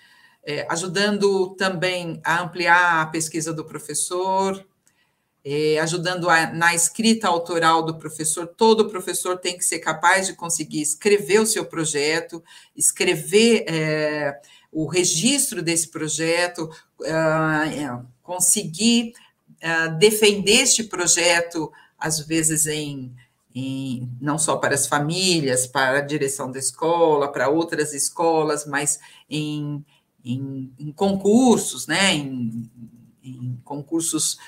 S2: é, ajudando também a ampliar a pesquisa do professor, é, ajudando a, na escrita autoral do professor. Todo professor tem que ser capaz de conseguir escrever o seu projeto, escrever é, o registro desse projeto, é, conseguir é, defender este projeto, às vezes em, em, não só para as famílias, para a direção da escola, para outras escolas, mas em em, em concursos, né, em, em, concursos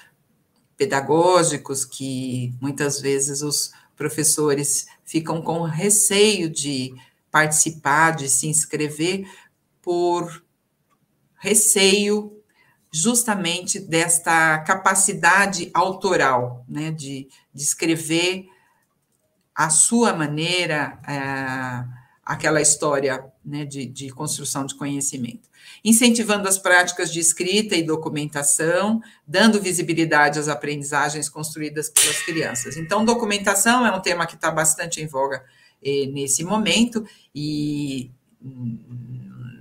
S2: pedagógicos que muitas vezes os professores ficam com receio de participar, de se inscrever, por receio justamente desta capacidade autoral, né, de, de escrever a sua maneira é, aquela história né, de, de construção de conhecimento incentivando as práticas de escrita e documentação, dando visibilidade às aprendizagens construídas pelas crianças. Então, documentação é um tema que está bastante em voga eh, nesse momento, e hum,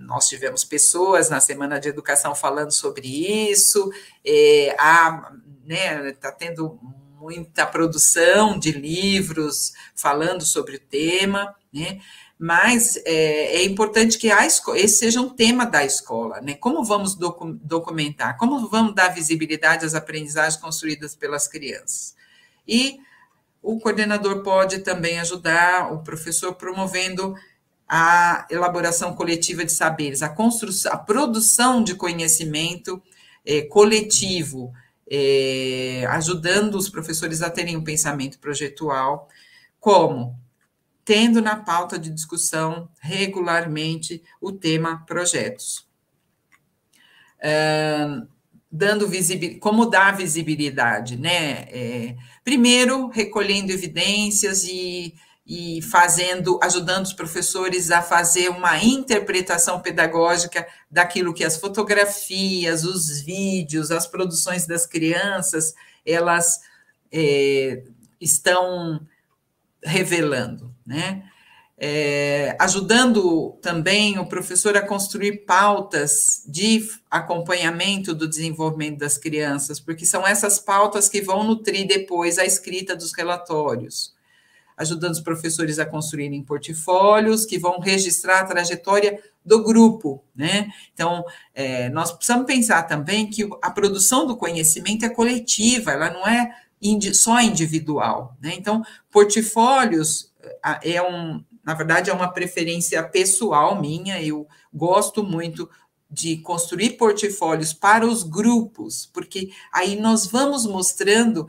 S2: nós tivemos pessoas na Semana de Educação falando sobre isso, eh, há, né, está tendo muita produção de livros falando sobre o tema, né? Mas é, é importante que a esse seja um tema da escola, né? Como vamos docu documentar? Como vamos dar visibilidade às aprendizagens construídas pelas crianças? E o coordenador pode também ajudar o professor promovendo a elaboração coletiva de saberes, a construção, a produção de conhecimento é, coletivo, é, ajudando os professores a terem um pensamento projetual, como tendo na pauta de discussão regularmente o tema projetos. Dando visibilidade, como dar visibilidade, né? É, primeiro, recolhendo evidências e, e fazendo, ajudando os professores a fazer uma interpretação pedagógica daquilo que as fotografias, os vídeos, as produções das crianças, elas é, estão revelando, né? É, ajudando também o professor a construir pautas de acompanhamento do desenvolvimento das crianças, porque são essas pautas que vão nutrir depois a escrita dos relatórios. Ajudando os professores a construírem portfólios que vão registrar a trajetória do grupo, né? Então, é, nós precisamos pensar também que a produção do conhecimento é coletiva, ela não é só individual. Né? Então, portfólios é um, na verdade, é uma preferência pessoal minha, eu gosto muito de construir portfólios para os grupos, porque aí nós vamos mostrando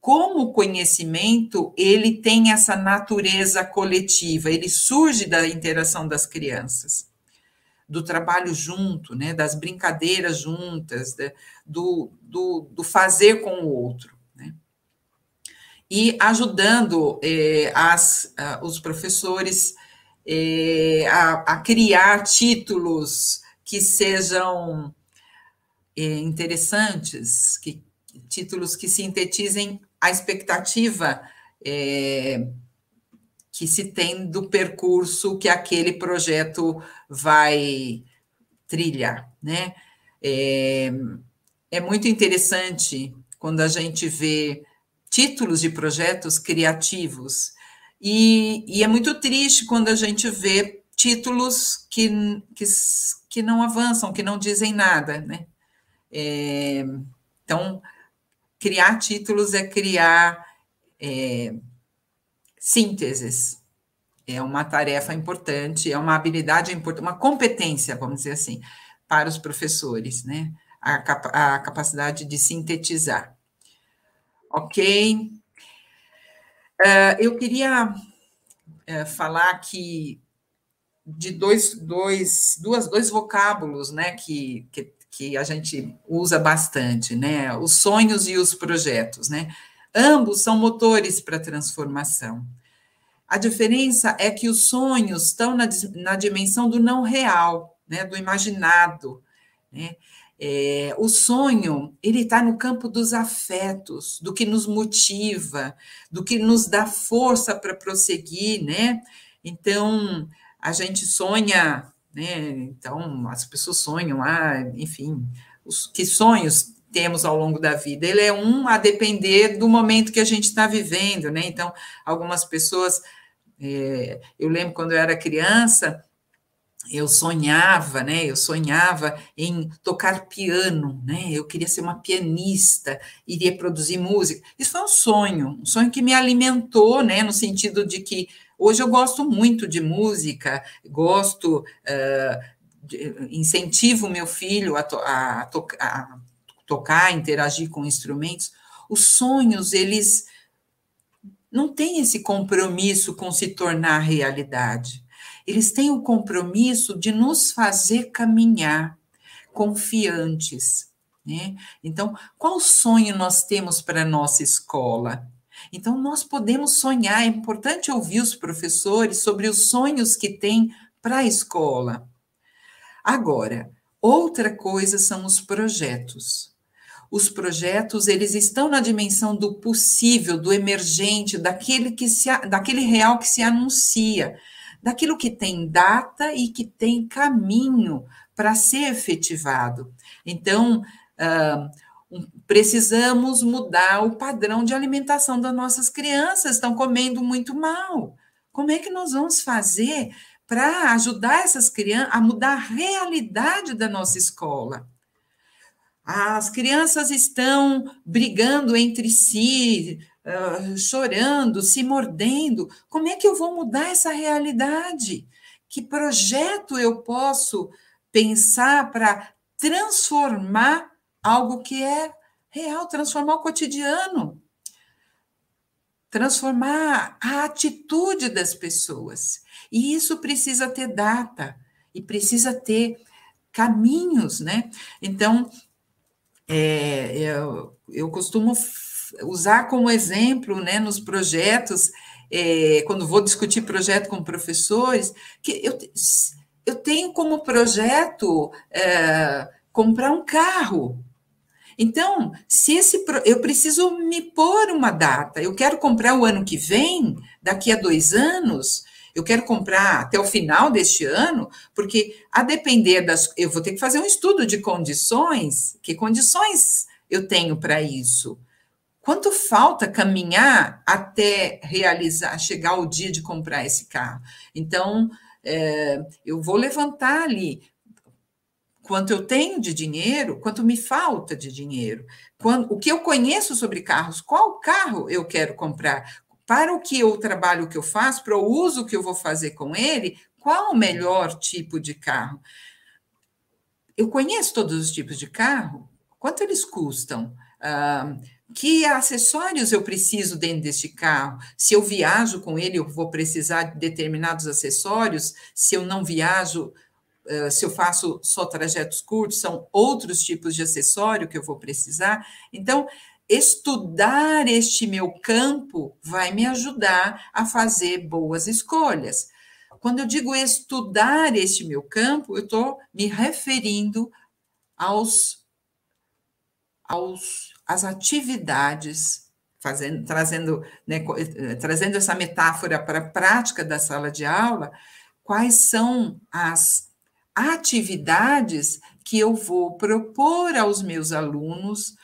S2: como o conhecimento ele tem essa natureza coletiva, ele surge da interação das crianças, do trabalho junto, né, das brincadeiras juntas, do, do, do fazer com o outro e ajudando eh, as, os professores eh, a, a, criar títulos que sejam eh, interessantes, que, títulos que sintetizem a expectativa que se tem do percurso que aquele projeto vai trilhar, né? É, é muito interessante quando a gente vê títulos de projetos criativos. E, e, é muito triste quando a gente vê títulos que, que, que não avançam, que não dizem nada, né? É, então, criar títulos é criar é, sínteses. É uma tarefa importante, é uma habilidade importante, uma competência, vamos dizer assim, para os professores, né? A, a capacidade de sintetizar ok? Uh, eu queria uh, falar aqui de dois, dois, duas, dois vocábulos né, que, que, que, a gente usa bastante, né? Os sonhos e os projetos, né? Ambos são motores para a transformação. A diferença é que os sonhos estão na, na dimensão do não real, né, do imaginado. Né? É, o sonho, ele está no campo dos afetos, do que nos motiva, do que nos dá força para prosseguir, né? Então, a gente sonha, né? Então, as pessoas sonham, ah, enfim, os, que sonhos temos ao longo da vida? Ele é um a depender do momento que a gente está vivendo, né? Então, algumas pessoas, é, eu lembro quando eu era criança, eu sonhava, né? Eu sonhava em tocar piano, né? Eu queria ser uma pianista, iria produzir música. Isso foi um sonho, um sonho que me alimentou, né? No sentido de que hoje eu gosto muito de música, gosto, uh, incentivo meu filho a, to, a, to, a tocar, interagir com instrumentos. os sonhos, eles não têm esse compromisso com se tornar realidade. Eles têm o compromisso de nos fazer caminhar confiantes. Né? Então, qual sonho nós temos para a nossa escola? Então, nós podemos sonhar, é importante ouvir os professores sobre os sonhos que têm para a escola. Agora, outra coisa são os projetos. Os projetos, eles estão na dimensão do possível, do emergente, daquele, que se, daquele real que se anuncia, daquilo que tem data e que tem caminho para ser efetivado. Então, precisamos mudar o padrão de alimentação das nossas crianças, estão comendo muito mal. Como é que nós vamos fazer para ajudar essas crianças a mudar a realidade da nossa escola? As crianças estão brigando entre si, uh, chorando, se mordendo. Como é que eu vou mudar essa realidade? Que projeto eu posso pensar para transformar algo que é real, transformar o cotidiano, transformar a atitude das pessoas. E isso precisa ter data e precisa ter caminhos, né? Então, é, eu, eu costumo usar como exemplo, né, nos projetos, é, quando vou discutir projeto com professores, que eu, eu tenho como projeto é, comprar um carro. Então, se esse eu preciso me pôr uma data, eu quero comprar o ano que vem, daqui a dois anos, eu quero comprar até o final deste ano, porque a depender das. Eu vou ter que fazer um estudo de condições, que condições eu tenho para isso. Quanto falta caminhar até realizar, chegar o dia de comprar esse carro? Então, é, eu vou levantar ali quanto eu tenho de dinheiro, quanto me falta de dinheiro, quando, o que eu conheço sobre carros, qual carro eu quero comprar, para o que eu trabalho, que eu faço, para o uso que eu vou fazer com ele, qual o melhor tipo de carro. Eu conheço todos os tipos de carro, quanto eles custam, que acessórios eu preciso dentro deste carro, se eu viajo com ele, eu vou precisar de determinados acessórios, se eu não viajo, eh, se eu faço só trajetos curtos, são outros tipos de acessório que eu vou precisar. Então, estudar este meu campo vai me ajudar a fazer boas escolhas. Quando eu digo estudar este meu campo, eu estou me referindo aos, aos às atividades, fazendo, trazendo, né, eh, trazendo essa metáfora para a prática da sala de aula, quais são as atividades que eu vou propor aos meus alunos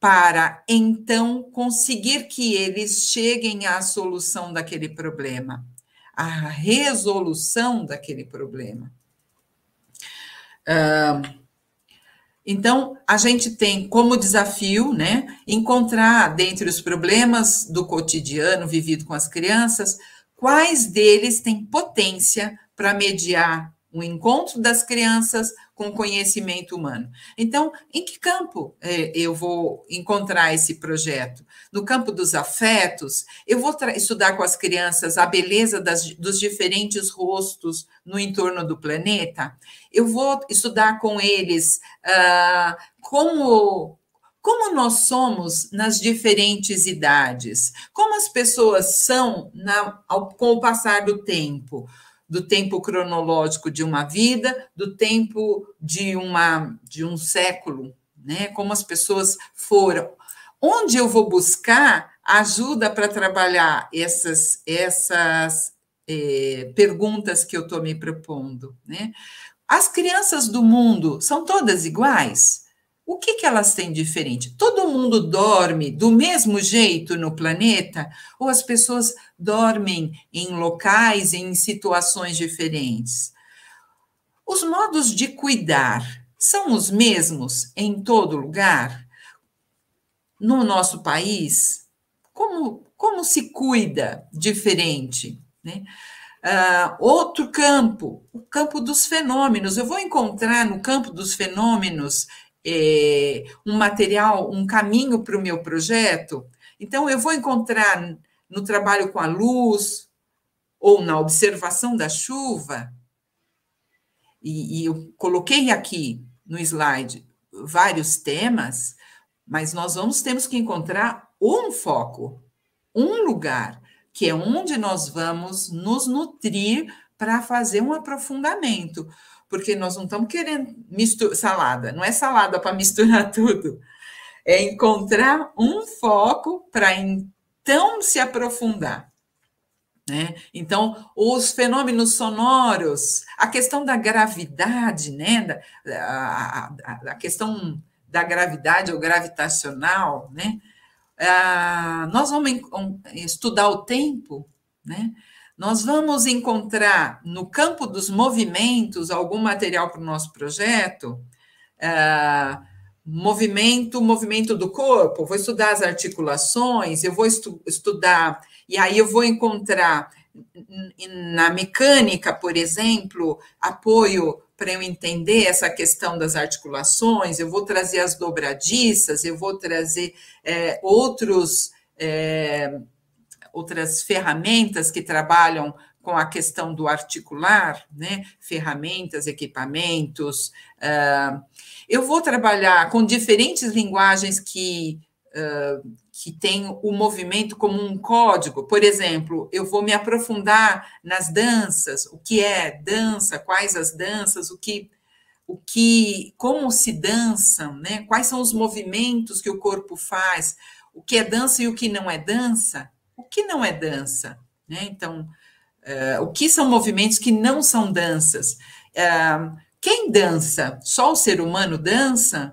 S2: para então conseguir que eles cheguem à solução daquele problema, à resolução daquele problema. Uh, então, a gente tem como desafio, né, encontrar dentre os problemas do cotidiano vivido com as crianças, quais deles têm potência para mediar o encontro das crianças com conhecimento humano. Então, em que campo é, eu vou encontrar esse projeto? No campo dos afetos, eu vou estudar com as crianças a beleza das, dos diferentes rostos no entorno do planeta? Eu vou estudar com eles ah, como como nós somos nas diferentes idades, como as pessoas são na, ao, com o passar do tempo do tempo cronológico de uma vida, do tempo de, uma, de um século, né? Como as pessoas foram. Onde eu vou buscar ajuda para trabalhar essas, essas é, perguntas que eu estou me propondo, né? As crianças do mundo são todas iguais? O que, que elas têm diferente? Todo mundo dorme do mesmo jeito no planeta? Ou as pessoas dormem em locais, em situações diferentes? Os modos de cuidar são os mesmos em todo lugar? No nosso país, como, como se cuida diferente? Né? Uh, outro campo, o campo dos fenômenos. Eu vou encontrar no campo dos fenômenos é, um material, um caminho para o meu projeto. Então, eu vou encontrar no trabalho com a luz ou na observação da chuva, e, e eu coloquei aqui no slide vários temas, mas nós vamos temos que encontrar um foco, um lugar, que é onde nós vamos nos nutrir para fazer um aprofundamento, porque nós não estamos querendo misturar salada, não é salada para misturar tudo, é encontrar um foco para então se aprofundar. Né? Então, os fenômenos sonoros, a questão da gravidade, né? a, a, a questão da gravidade ou gravitacional, né? Ah, nós vamos estudar o tempo, né? Nós vamos encontrar no campo dos movimentos algum material para o nosso projeto. Ah, movimento, movimento do corpo, vou estudar as articulações, eu vou estu estudar, e aí eu vou encontrar na mecânica, por exemplo, apoio para eu entender essa questão das articulações, eu vou trazer as dobradiças, eu vou trazer é, outros, é, outras ferramentas que trabalham com a questão do articular, né? ferramentas, equipamentos. Uh, eu vou trabalhar com diferentes linguagens que, uh, que têm o movimento como um código. Por exemplo, eu vou me aprofundar nas danças, o que é dança, quais as danças, o que o que, como se dançam, né? Quais são os movimentos que o corpo faz, o que é dança e o que não é dança? O que não é dança, né? Então, Uh, o que são movimentos que não são danças? Uh, quem dança? Só o ser humano dança?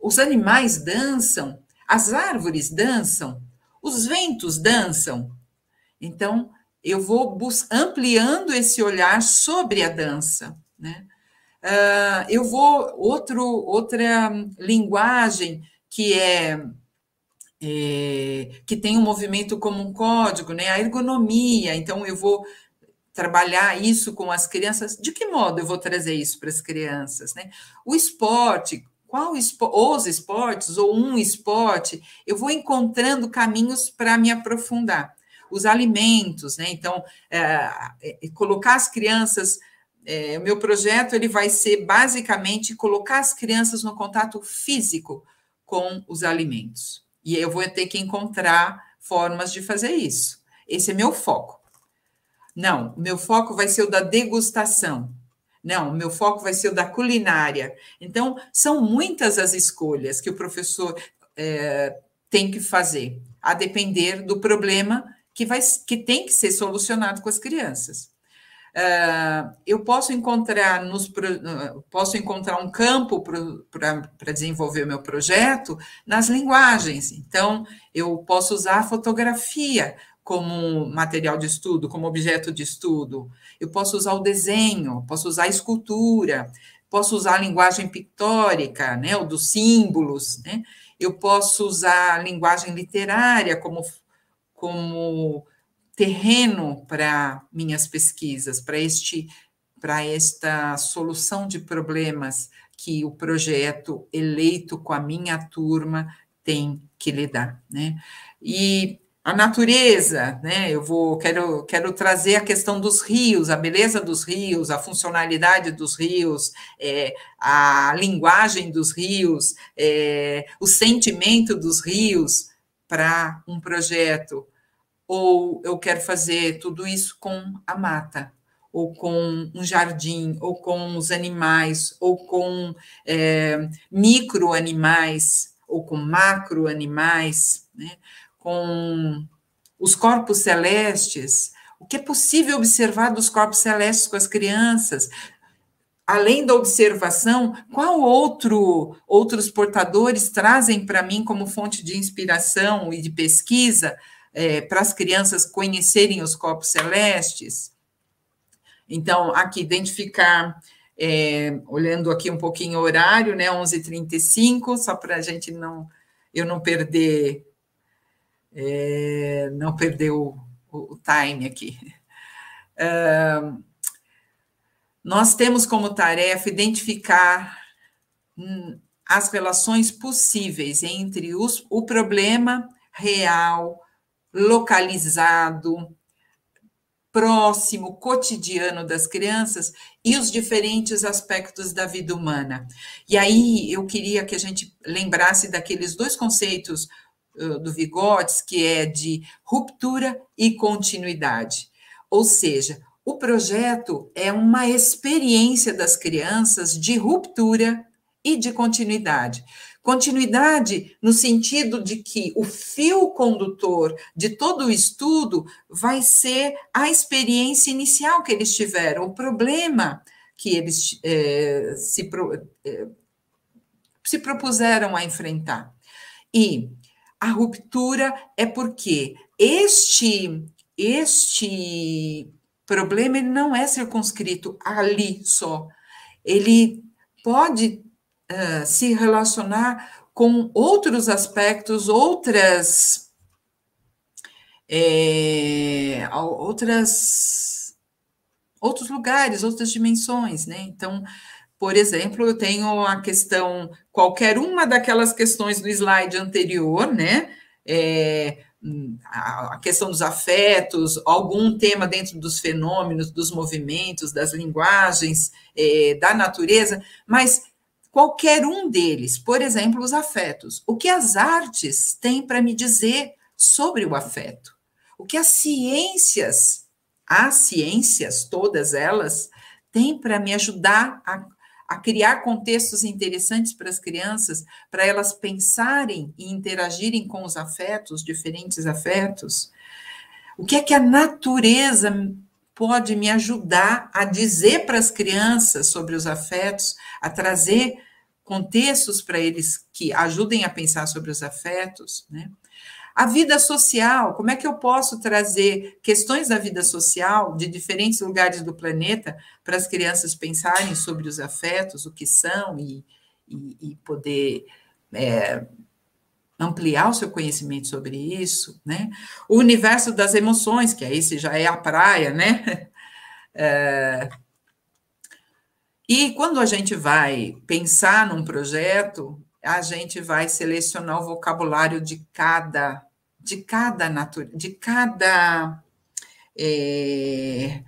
S2: Os animais dançam? As árvores dançam? Os ventos dançam? Então, eu vou ampliando esse olhar sobre a dança, né? Uh, eu vou outro outra linguagem que é é, que tem um movimento como um código, né? A ergonomia. Então, eu vou trabalhar isso com as crianças, de que modo eu vou trazer isso para as crianças, né? O esporte, qual os esportes ou um esporte, eu vou encontrando caminhos para me aprofundar. Os alimentos, né? Então, é, é, colocar as crianças, é, o meu projeto ele vai ser basicamente colocar as crianças no contato físico com os alimentos. E eu vou ter que encontrar formas de fazer isso. Esse é meu foco. Não, meu foco vai ser o da degustação. Não, meu foco vai ser o da culinária. Então, são muitas as escolhas que o professor é, tem que fazer, a depender do problema que, vai, que tem que ser solucionado com as crianças. Uh, eu posso encontrar nos posso encontrar um campo para desenvolver o meu projeto nas linguagens. Então, eu posso usar a fotografia como material de estudo, como objeto de estudo. Eu posso usar o desenho, posso usar a escultura, posso usar a linguagem pictórica, né, ou dos símbolos, né? Eu posso usar a linguagem literária como, como terreno para minhas pesquisas, para este para esta solução de problemas que o projeto eleito com a minha turma tem que lidar, né? E a natureza, né? Eu vou quero quero trazer a questão dos rios, a beleza dos rios, a funcionalidade dos rios, é, a linguagem dos rios, é, o sentimento dos rios para um projeto. Ou eu quero fazer tudo isso com a mata, ou com um jardim, ou com os animais, ou com é, micro animais, ou com macro animais, né? Com os corpos celestes, o que é possível observar dos corpos celestes com as crianças, além da observação, qual outro outros portadores trazem para mim como fonte de inspiração e de pesquisa é, para as crianças conhecerem os corpos celestes? Então, aqui identificar, é, olhando aqui um pouquinho o horário, né, 11h35, só para a gente não eu não perder é, não perder o, o, time aqui. Uh, nós temos como tarefa identificar hum, as relações possíveis entre os, o problema real, localizado, próximo, cotidiano das crianças e os diferentes aspectos da vida humana. E aí eu queria que a gente lembrasse daqueles dois conceitos do Vygotsky, que é de ruptura e continuidade. Ou seja, o projeto é uma experiência das crianças de ruptura e de continuidade. Continuidade no sentido de que o fio condutor de todo o estudo vai ser a experiência inicial que eles tiveram, o problema que eles é, se, pro, é, se propuseram a enfrentar. E a ruptura é porque este este problema ele não é circunscrito ali só. Ele pode uh, se relacionar com outros aspectos, outras. É, outras outros lugares, outras dimensões, né? Então, por exemplo, eu tenho a questão, qualquer uma daquelas questões do slide anterior, né? É, a questão dos afetos, algum tema dentro dos fenômenos, dos movimentos, das linguagens, é, da natureza, mas qualquer um deles, por exemplo, os afetos. O que as artes têm para me dizer sobre o afeto? O que as ciências, as ciências, todas elas, têm para me ajudar a, a criar contextos interessantes para as crianças, para elas pensarem e interagirem com os afetos, diferentes afetos? O que é que a natureza pode me ajudar a dizer para as crianças sobre os afetos, a trazer contextos para eles que ajudem a pensar sobre os afetos, né? A vida social, como é que eu posso trazer questões da vida social de diferentes lugares do planeta para as crianças pensarem sobre os afetos, o que são e, e, e poder é, ampliar o seu conhecimento sobre isso, né? O universo das emoções, que aí já é a praia, né? É, e quando a gente vai pensar num projeto, a gente vai selecionar o vocabulário de cada, de cada natureza, de cada é,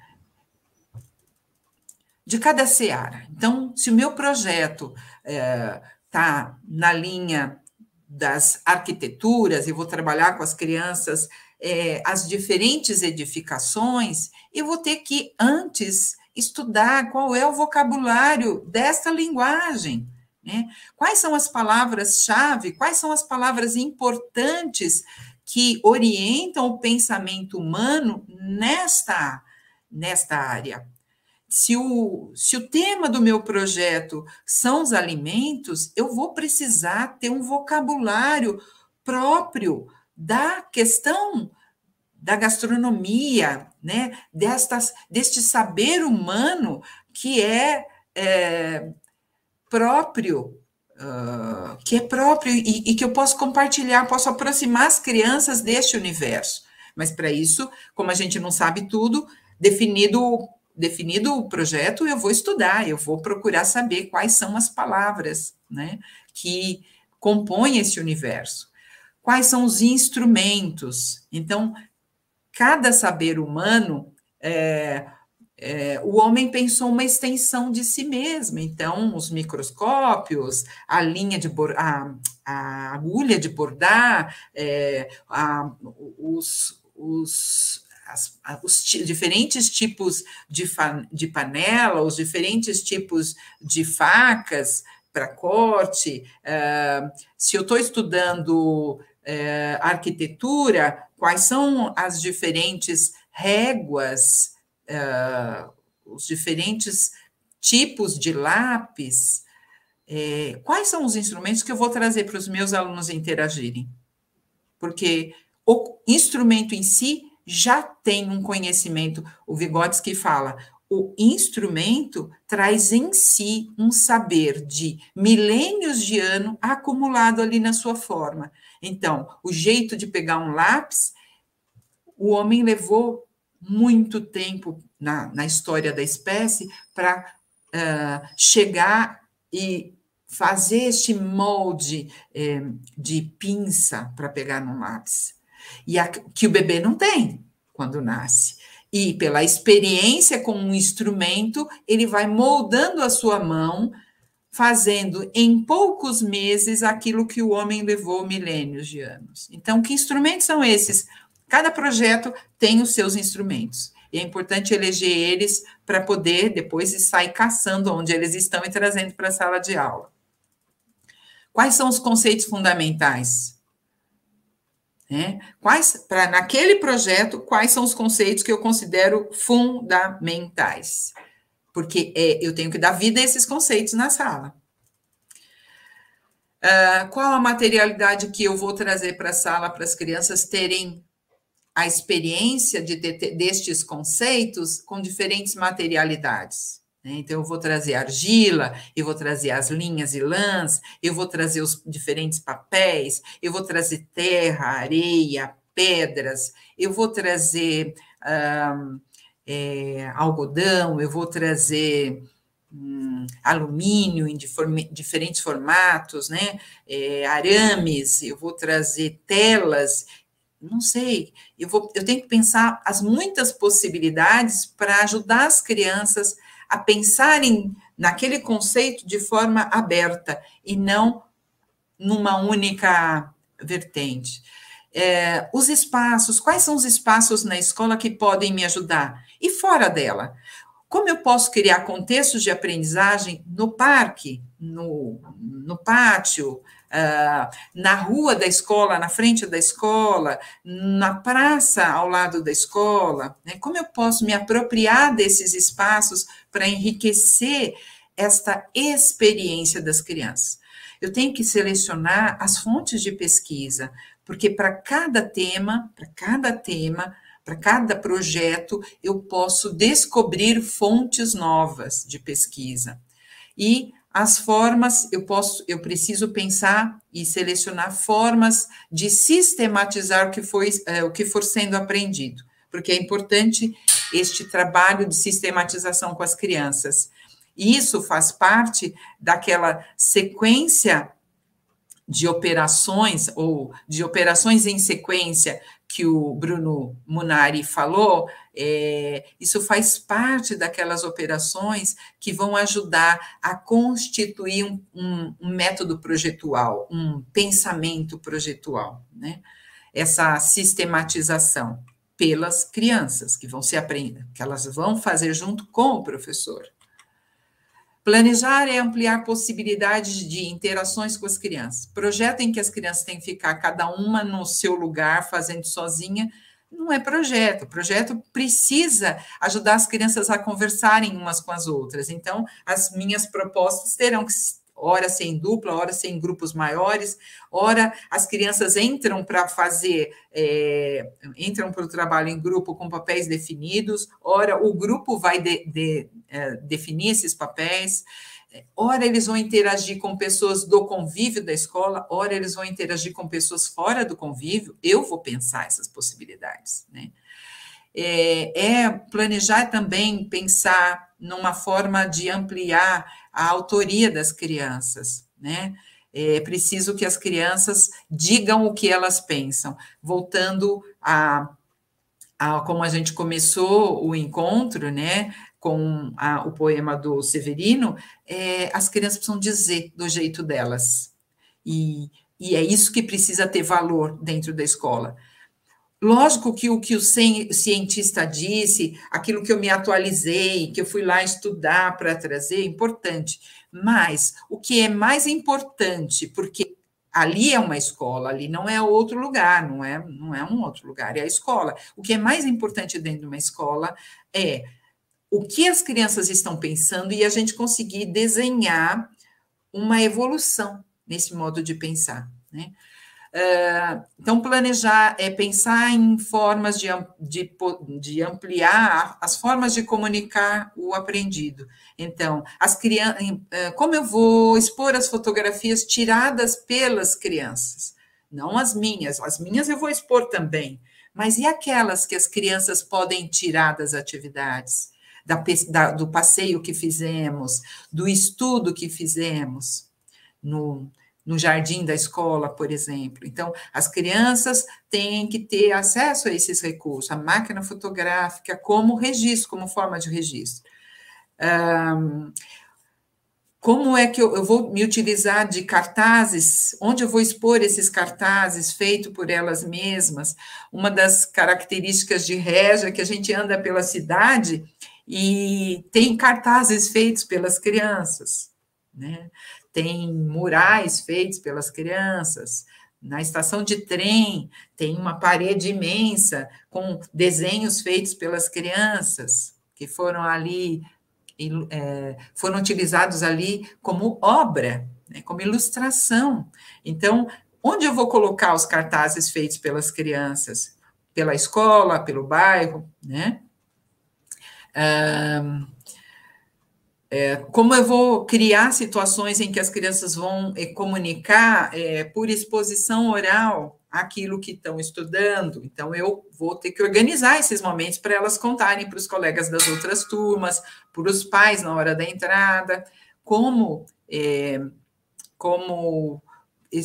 S2: de cada seara. Então, se o meu projeto está é, na linha das arquiteturas, e vou trabalhar com as crianças é, as diferentes edificações, eu vou ter que antes estudar qual é o vocabulário desta linguagem. Né? Quais são as palavras-chave, quais são as palavras importantes que orientam o pensamento humano nesta, nesta área? Se o, se o tema do meu projeto são os alimentos, eu vou precisar ter um vocabulário próprio da questão da gastronomia, né? Destas, deste saber humano que é, é próprio, uh, que é próprio e, e que eu posso compartilhar, posso aproximar as crianças deste universo. Mas para isso, como a gente não sabe tudo, definido definido o projeto, eu vou estudar, eu vou procurar saber quais são as palavras, né, que compõem esse universo. Quais são os instrumentos? Então, cada saber humano, é, é, o homem pensou uma extensão de si mesmo. Então, os microscópios, a linha de a, a agulha de bordar, é, a, os, os as, os diferentes tipos de, de panela, os diferentes tipos de facas para corte. Uh, se eu estou estudando uh, arquitetura, quais são as diferentes réguas, uh, os diferentes tipos de lápis, é, quais são os instrumentos que eu vou trazer para os meus alunos interagirem? Porque o instrumento em si já tem um conhecimento. O Vygotsky fala, o instrumento traz em si um saber de milênios de ano acumulado ali na sua forma. Então, o jeito de pegar um lápis, o homem levou muito tempo na, na história da espécie para uh, chegar e fazer este molde é, de pinça para pegar no lápis, e a, que o bebê não tem quando nasce. E pela experiência com um instrumento, ele vai moldando a sua mão, fazendo em poucos meses aquilo que o homem levou milênios de anos. Então, que instrumentos são esses? Cada projeto tem os seus instrumentos. E é importante eleger eles para poder depois sair caçando onde eles estão e trazendo para a sala de aula. Quais são os conceitos fundamentais? É, quais, para naquele projeto, quais são os conceitos que eu considero fundamentais? Porque é, eu tenho que dar vida a esses conceitos na sala. Uh, qual a materialidade que eu vou trazer para a sala para as crianças terem a experiência de, de, destes conceitos com diferentes materialidades. Né? Então, eu vou trazer argila, eu vou trazer as linhas e lãs, eu vou trazer os diferentes papéis, eu vou trazer terra, areia, pedras, eu vou trazer é, algodão, eu vou trazer hum, alumínio em diferentes formatos, né? É, arames, eu vou trazer telas, não sei, eu, vou, eu tenho que pensar as muitas possibilidades para ajudar as crianças a pensarem naquele conceito de forma aberta e não numa única vertente. É, os espaços, quais são os espaços na escola que podem me ajudar? E fora dela? Como eu posso criar contextos de aprendizagem no parque, no, no pátio, uh, na rua da escola, na frente da escola, na praça ao lado da escola? Né? Como eu posso me apropriar desses espaços para enriquecer esta experiência das crianças? Eu tenho que selecionar as fontes de pesquisa, porque para cada tema, para cada tema, para cada projeto, eu posso descobrir fontes novas de pesquisa. E as formas, eu posso, eu preciso pensar e selecionar formas de sistematizar o que, foi, é, o que for sendo aprendido, porque é importante este trabalho de sistematização com as crianças. E isso faz parte daquela sequência de operações ou de operações em sequência que o Bruno Munari falou, é, isso faz parte daquelas operações que vão ajudar a constituir um, um, um método projetual, um pensamento projetual, né? Essa sistematização pelas crianças que vão se aprender, que elas vão fazer junto com o professor. Planejar é ampliar possibilidades de interações com as crianças. Projeto em que as crianças têm que ficar cada uma no seu lugar, fazendo sozinha, não é projeto. O projeto precisa ajudar as crianças a conversarem umas com as outras. Então, as minhas propostas terão que ora ser em dupla, ora ser em grupos maiores, ora as crianças entram para fazer, é, entram para o trabalho em grupo com papéis definidos, ora o grupo vai de, de, é, definir esses papéis, ora eles vão interagir com pessoas do convívio da escola, ora eles vão interagir com pessoas fora do convívio, eu vou pensar essas possibilidades, né? É, é planejar também pensar numa forma de ampliar a autoria das crianças, né? É preciso que as crianças digam o que elas pensam. Voltando a, a como a gente começou o encontro, né? Com a, o poema do Severino, é, as crianças precisam dizer do jeito delas. E, e é isso que precisa ter valor dentro da escola. Lógico que o que o cientista disse, aquilo que eu me atualizei, que eu fui lá estudar para trazer, é importante. Mas o que é mais importante, porque ali é uma escola, ali não é outro lugar, não é, não é um outro lugar, é a escola. O que é mais importante dentro de uma escola é o que as crianças estão pensando e a gente conseguir desenhar uma evolução nesse modo de pensar, né? Então, planejar é pensar em formas de, de, de, ampliar as formas de comunicar o aprendido. Então, as crianças, como eu vou expor as fotografias tiradas pelas crianças? Não as minhas, as minhas eu vou expor também, mas e aquelas que as crianças podem tirar das atividades, da, da, do passeio que fizemos, do estudo que fizemos? no, no jardim da escola, por exemplo. Então, as crianças têm que ter acesso a esses recursos, a máquina fotográfica como registro, como forma de registro. Um, como é que eu, eu, vou me utilizar de cartazes? Onde eu vou expor esses cartazes feitos por elas mesmas? Uma das características de Regia é que a gente anda pela cidade e tem cartazes feitos pelas crianças, né? Tem murais feitos pelas crianças. Na estação de trem tem uma parede imensa com desenhos feitos pelas crianças que foram ali é, foram utilizados ali como obra, né, como ilustração. Então, onde eu vou colocar os cartazes feitos pelas crianças? Pela escola, pelo bairro, né? É, como eu vou criar situações em que as crianças vão é, comunicar é, por exposição oral aquilo que estão estudando. Então, eu vou ter que organizar esses momentos para elas contarem para os colegas das outras turmas, para os pais na hora da entrada, como, é, como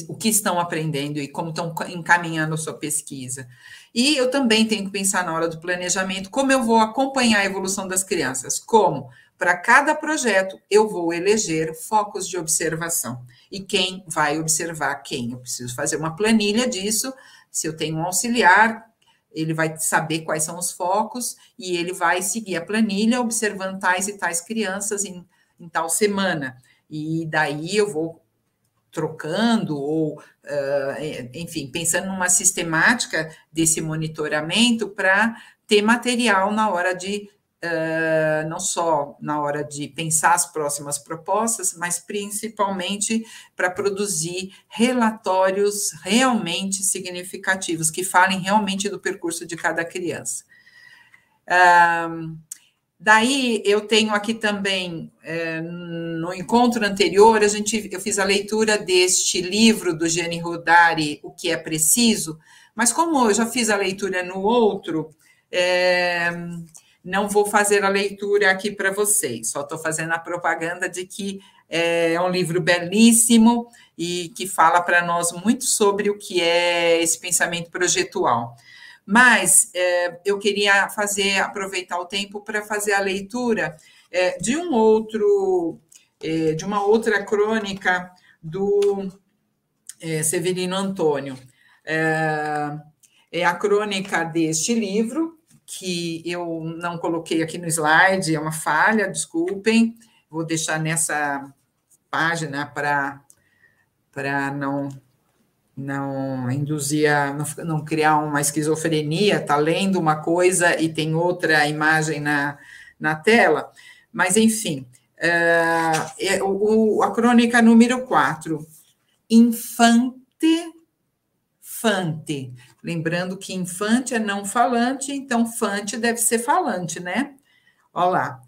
S2: o que estão aprendendo e como estão encaminhando a sua pesquisa. E eu também tenho que pensar na hora do planejamento como eu vou acompanhar a evolução das crianças. Como? Para cada projeto, eu vou eleger focos de observação. E quem vai observar quem? Eu preciso fazer uma planilha disso. Se eu tenho um auxiliar, ele vai saber quais são os focos e ele vai seguir a planilha observando tais e tais crianças em, em tal semana. E daí eu vou trocando ou, uh, enfim, pensando numa sistemática desse monitoramento para ter material na hora de Não só na hora de pensar as próximas propostas, mas principalmente para produzir relatórios realmente significativos, que falem realmente do percurso de cada criança. Daí eu tenho aqui também, no encontro anterior, a gente, eu fiz a leitura deste livro do Gianni Rodari, O que é Preciso, mas como eu já fiz a leitura no outro, é, não vou fazer a leitura aqui para vocês, só estou fazendo a propaganda de que é um livro belíssimo e que fala para nós muito sobre o que é esse pensamento projetual. Mas é, eu queria fazer, aproveitar o tempo para fazer a leitura é, de um outro, é, de uma outra crônica do é, Severino Antônio. É, é a crônica deste livro, que eu não coloquei aqui no slide, é uma falha, desculpem, vou deixar nessa página para para não não induzir a não, não criar uma esquizofrenia, tá lendo uma coisa e tem outra imagem na, na tela, mas enfim, uh, é, o, a crônica número 4, Infante Fante, Lembrando que infante é não falante, então fante deve ser falante, né? Olha lá.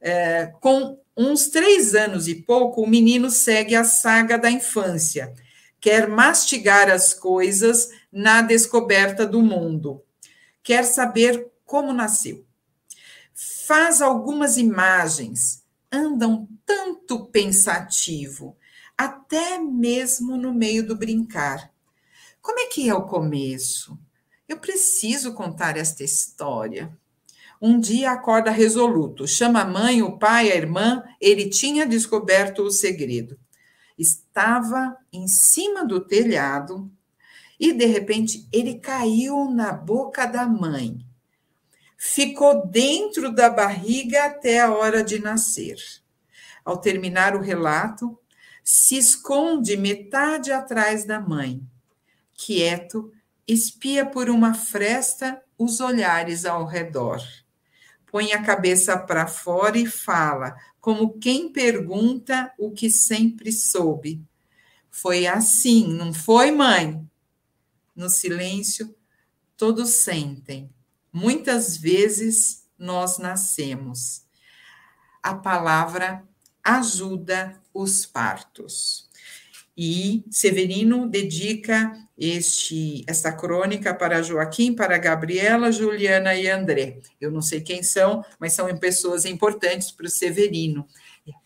S2: É, com uns três anos e pouco, o menino segue a saga da infância. Quer mastigar as coisas na descoberta do mundo. Quer saber como nasceu. Faz algumas imagens, anda um tanto pensativo, até mesmo no meio do brincar como é que é o começo? Eu preciso contar esta história. Um dia acorda resoluto, chama a mãe, o pai, a irmã, ele tinha descoberto o segredo. Estava em cima do telhado e, de repente, ele caiu na boca da mãe. Ficou dentro da barriga até a hora de nascer. Ao terminar o relato, se esconde metade atrás da mãe quieto, espia por uma fresta os olhares ao redor. Põe a cabeça para fora e fala, como quem pergunta o que sempre soube. Foi assim, não foi, mãe? No silêncio, todos sentem. Muitas vezes nós nascemos. A palavra ajuda os partos. E Severino dedica este esta crônica para Joaquim, para Gabriela, Juliana e André. Eu não sei quem são, mas são pessoas importantes para o Severino.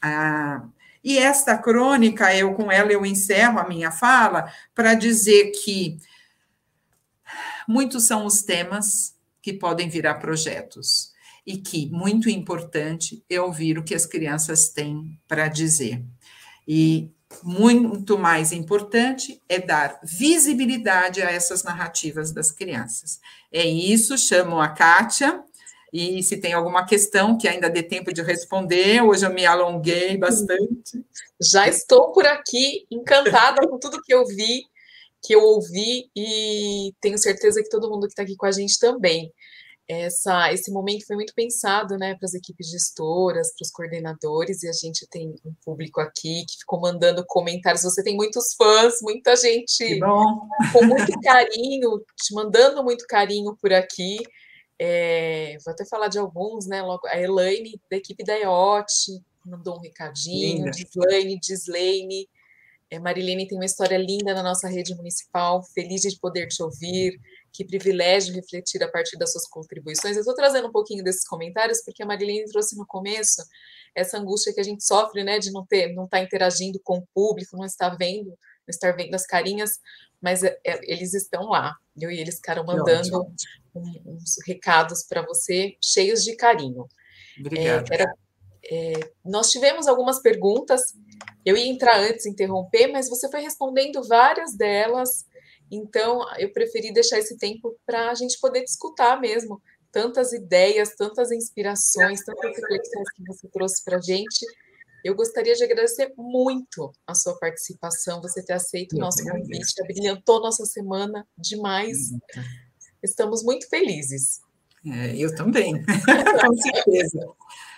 S2: Ah, E esta crônica, eu com ela eu encerro a minha fala para dizer que muitos são os temas que podem virar projetos e que muito importante é ouvir o que as crianças têm para dizer. E muito mais importante é dar visibilidade a essas narrativas das crianças. É isso, chamo a Kátia, e se tem alguma questão que ainda dê tempo de responder, hoje eu me alonguei bastante.
S1: Já estou por aqui, encantada com tudo que eu vi, que eu ouvi, e tenho certeza que todo mundo que está aqui com a gente também essa, esse momento foi muito pensado né, para as equipes gestoras, para os coordenadores, e a gente tem um público aqui que ficou mandando comentários. Você tem muitos fãs, muita gente com muito carinho, te mandando muito carinho por aqui. É, vou até falar de alguns, né? Logo, a Elaine, da equipe da EOT, mandou um recadinho, Gislaine, Gislaine. É, Marilene tem uma história linda na nossa rede municipal, feliz de poder te ouvir que privilégio refletir a partir das suas contribuições. Eu estou trazendo um pouquinho desses comentários porque a Marilene trouxe no começo essa angústia que a gente sofre, né, de não ter, não estar tá interagindo com o público, não estar vendo, não estar vendo as carinhas, mas é, é, eles estão lá. Eu e eles ficaram mandando um, uns recados para você cheios de carinho.
S2: Obrigada. É, era,
S1: é, nós tivemos algumas perguntas. Eu ia entrar antes, interromper, mas você foi respondendo várias delas. Então, eu preferi deixar esse tempo para a gente poder escutar mesmo tantas ideias, tantas inspirações, tantas reflexões que você trouxe para a gente. Eu gostaria de agradecer muito a sua participação, você ter aceito o nosso convite, brilhantou nossa semana demais. Estamos muito felizes.
S2: É, eu também, com certeza.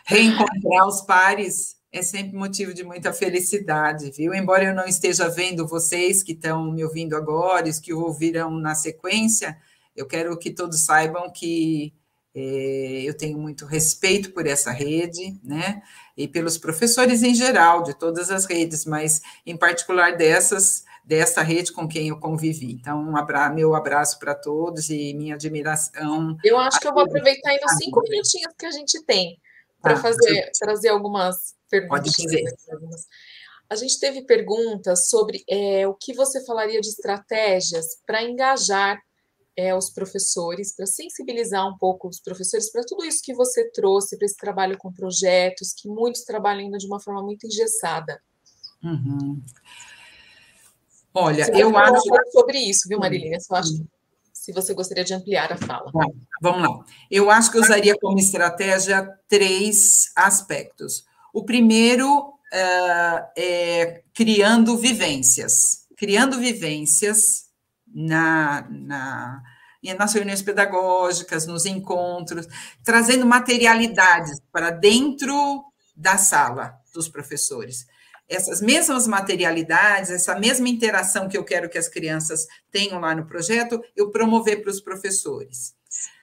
S2: Reencontrar os pares é sempre motivo de muita felicidade, viu? Embora eu não esteja vendo vocês que estão me ouvindo agora, os que ouvirão na sequência, eu quero que todos saibam que é, eu tenho muito respeito por essa rede, né? E pelos professores em geral, de todas as redes, mas em particular dessas, dessa rede com quem eu convivi. Então, um abra meu abraço para todos e minha admiração.
S1: Eu acho que eu vou aproveitar ainda os cinco minutinhos que a gente tem para tá, fazer, trazer algumas perguntas. A gente teve perguntas sobre é, o que você falaria de estratégias para engajar é, os professores, para sensibilizar um pouco os professores para tudo isso que você trouxe, para esse trabalho com projetos, que muitos trabalham ainda de uma forma muito engessada.
S2: Uhum. Olha, você eu acho.
S1: sobre isso, viu, Marilene? Eu acho que se você gostaria de ampliar a fala. Bom,
S2: vamos lá. Eu acho que eu usaria como estratégia três aspectos. O primeiro uh, é criando vivências. Criando vivências na, na, nas reuniões pedagógicas, nos encontros, trazendo materialidades para dentro da sala dos professores essas mesmas materialidades, essa mesma interação que eu quero que as crianças tenham lá no projeto, eu promover para os professores.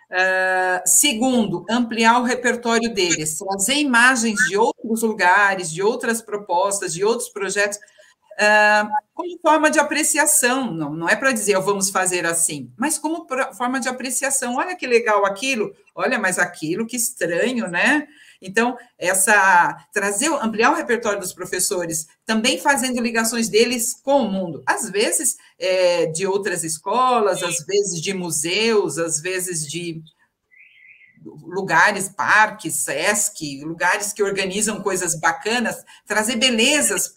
S2: Uh, segundo, ampliar o repertório deles, trazer imagens de outros lugares, de outras propostas, de outros projetos, uh, como forma de apreciação. Não, não é para dizer, oh, vamos fazer assim, mas como forma de apreciação. Olha que legal aquilo, olha, mas aquilo, que estranho, né? Então, essa trazer, ampliar o repertório dos professores, também fazendo ligações deles com o mundo, às vezes é, de outras escolas, às vezes de museus, às vezes de lugares, parques, SESC, lugares que organizam coisas bacanas, trazer belezas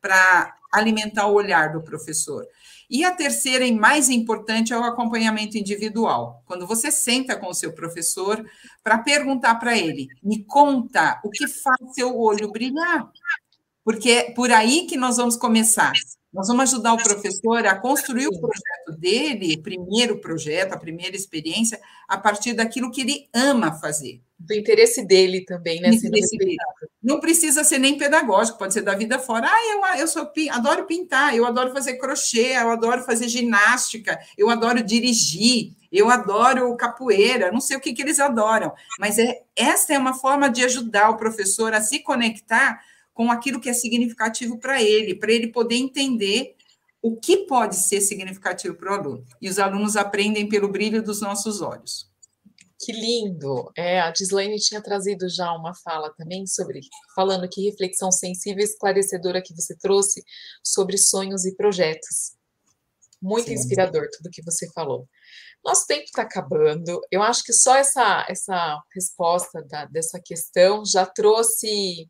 S2: para alimentar o olhar do professor. E a terceira e mais importante é o acompanhamento individual. Quando você senta com o seu professor para perguntar para ele, me conta o que faz seu olho brilhar. Porque é por aí que nós vamos começar. Nós vamos ajudar o professor a construir o projeto dele, o primeiro projeto, a primeira experiência, a partir daquilo que ele ama fazer.
S1: Do interesse dele também, né? Dele.
S2: Não precisa ser nem pedagógico, pode ser da vida fora. Ah, eu, eu sou, adoro pintar, eu adoro fazer crochê, eu adoro fazer ginástica, eu adoro dirigir, eu adoro capoeira, não sei o que, que eles adoram, mas é, essa é uma forma de ajudar o professor a se conectar com aquilo que é significativo para ele, para ele poder entender o que pode ser significativo para o aluno. E os alunos aprendem pelo brilho dos nossos olhos.
S1: Que lindo! É, a Gislaine tinha trazido já uma fala também sobre, falando que reflexão sensível e esclarecedora que você trouxe sobre sonhos e projetos. Muito Sim. inspirador tudo que você falou. Nosso tempo está acabando. Eu acho que só essa, essa resposta da, dessa questão já trouxe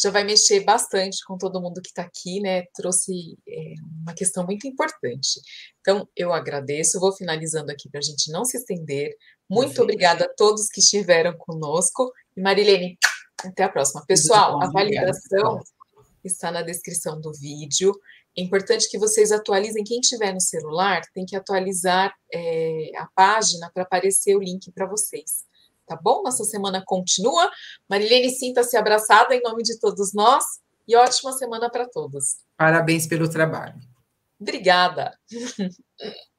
S1: já vai mexer bastante com todo mundo que está aqui, né? Trouxe é, uma questão muito importante. Então, eu agradeço, vou finalizando aqui para a gente não se estender. Muito obrigada a todos que estiveram conosco. E Marilene, até a próxima. Pessoal, a validação está na descrição do vídeo. É importante que vocês atualizem. Quem tiver no celular tem que atualizar é, a página para aparecer o link para vocês tá bom? Nossa semana continua. Marilene, sinta-se abraçada em nome de todos nós e ótima semana para todos.
S2: Parabéns pelo trabalho.
S1: Obrigada.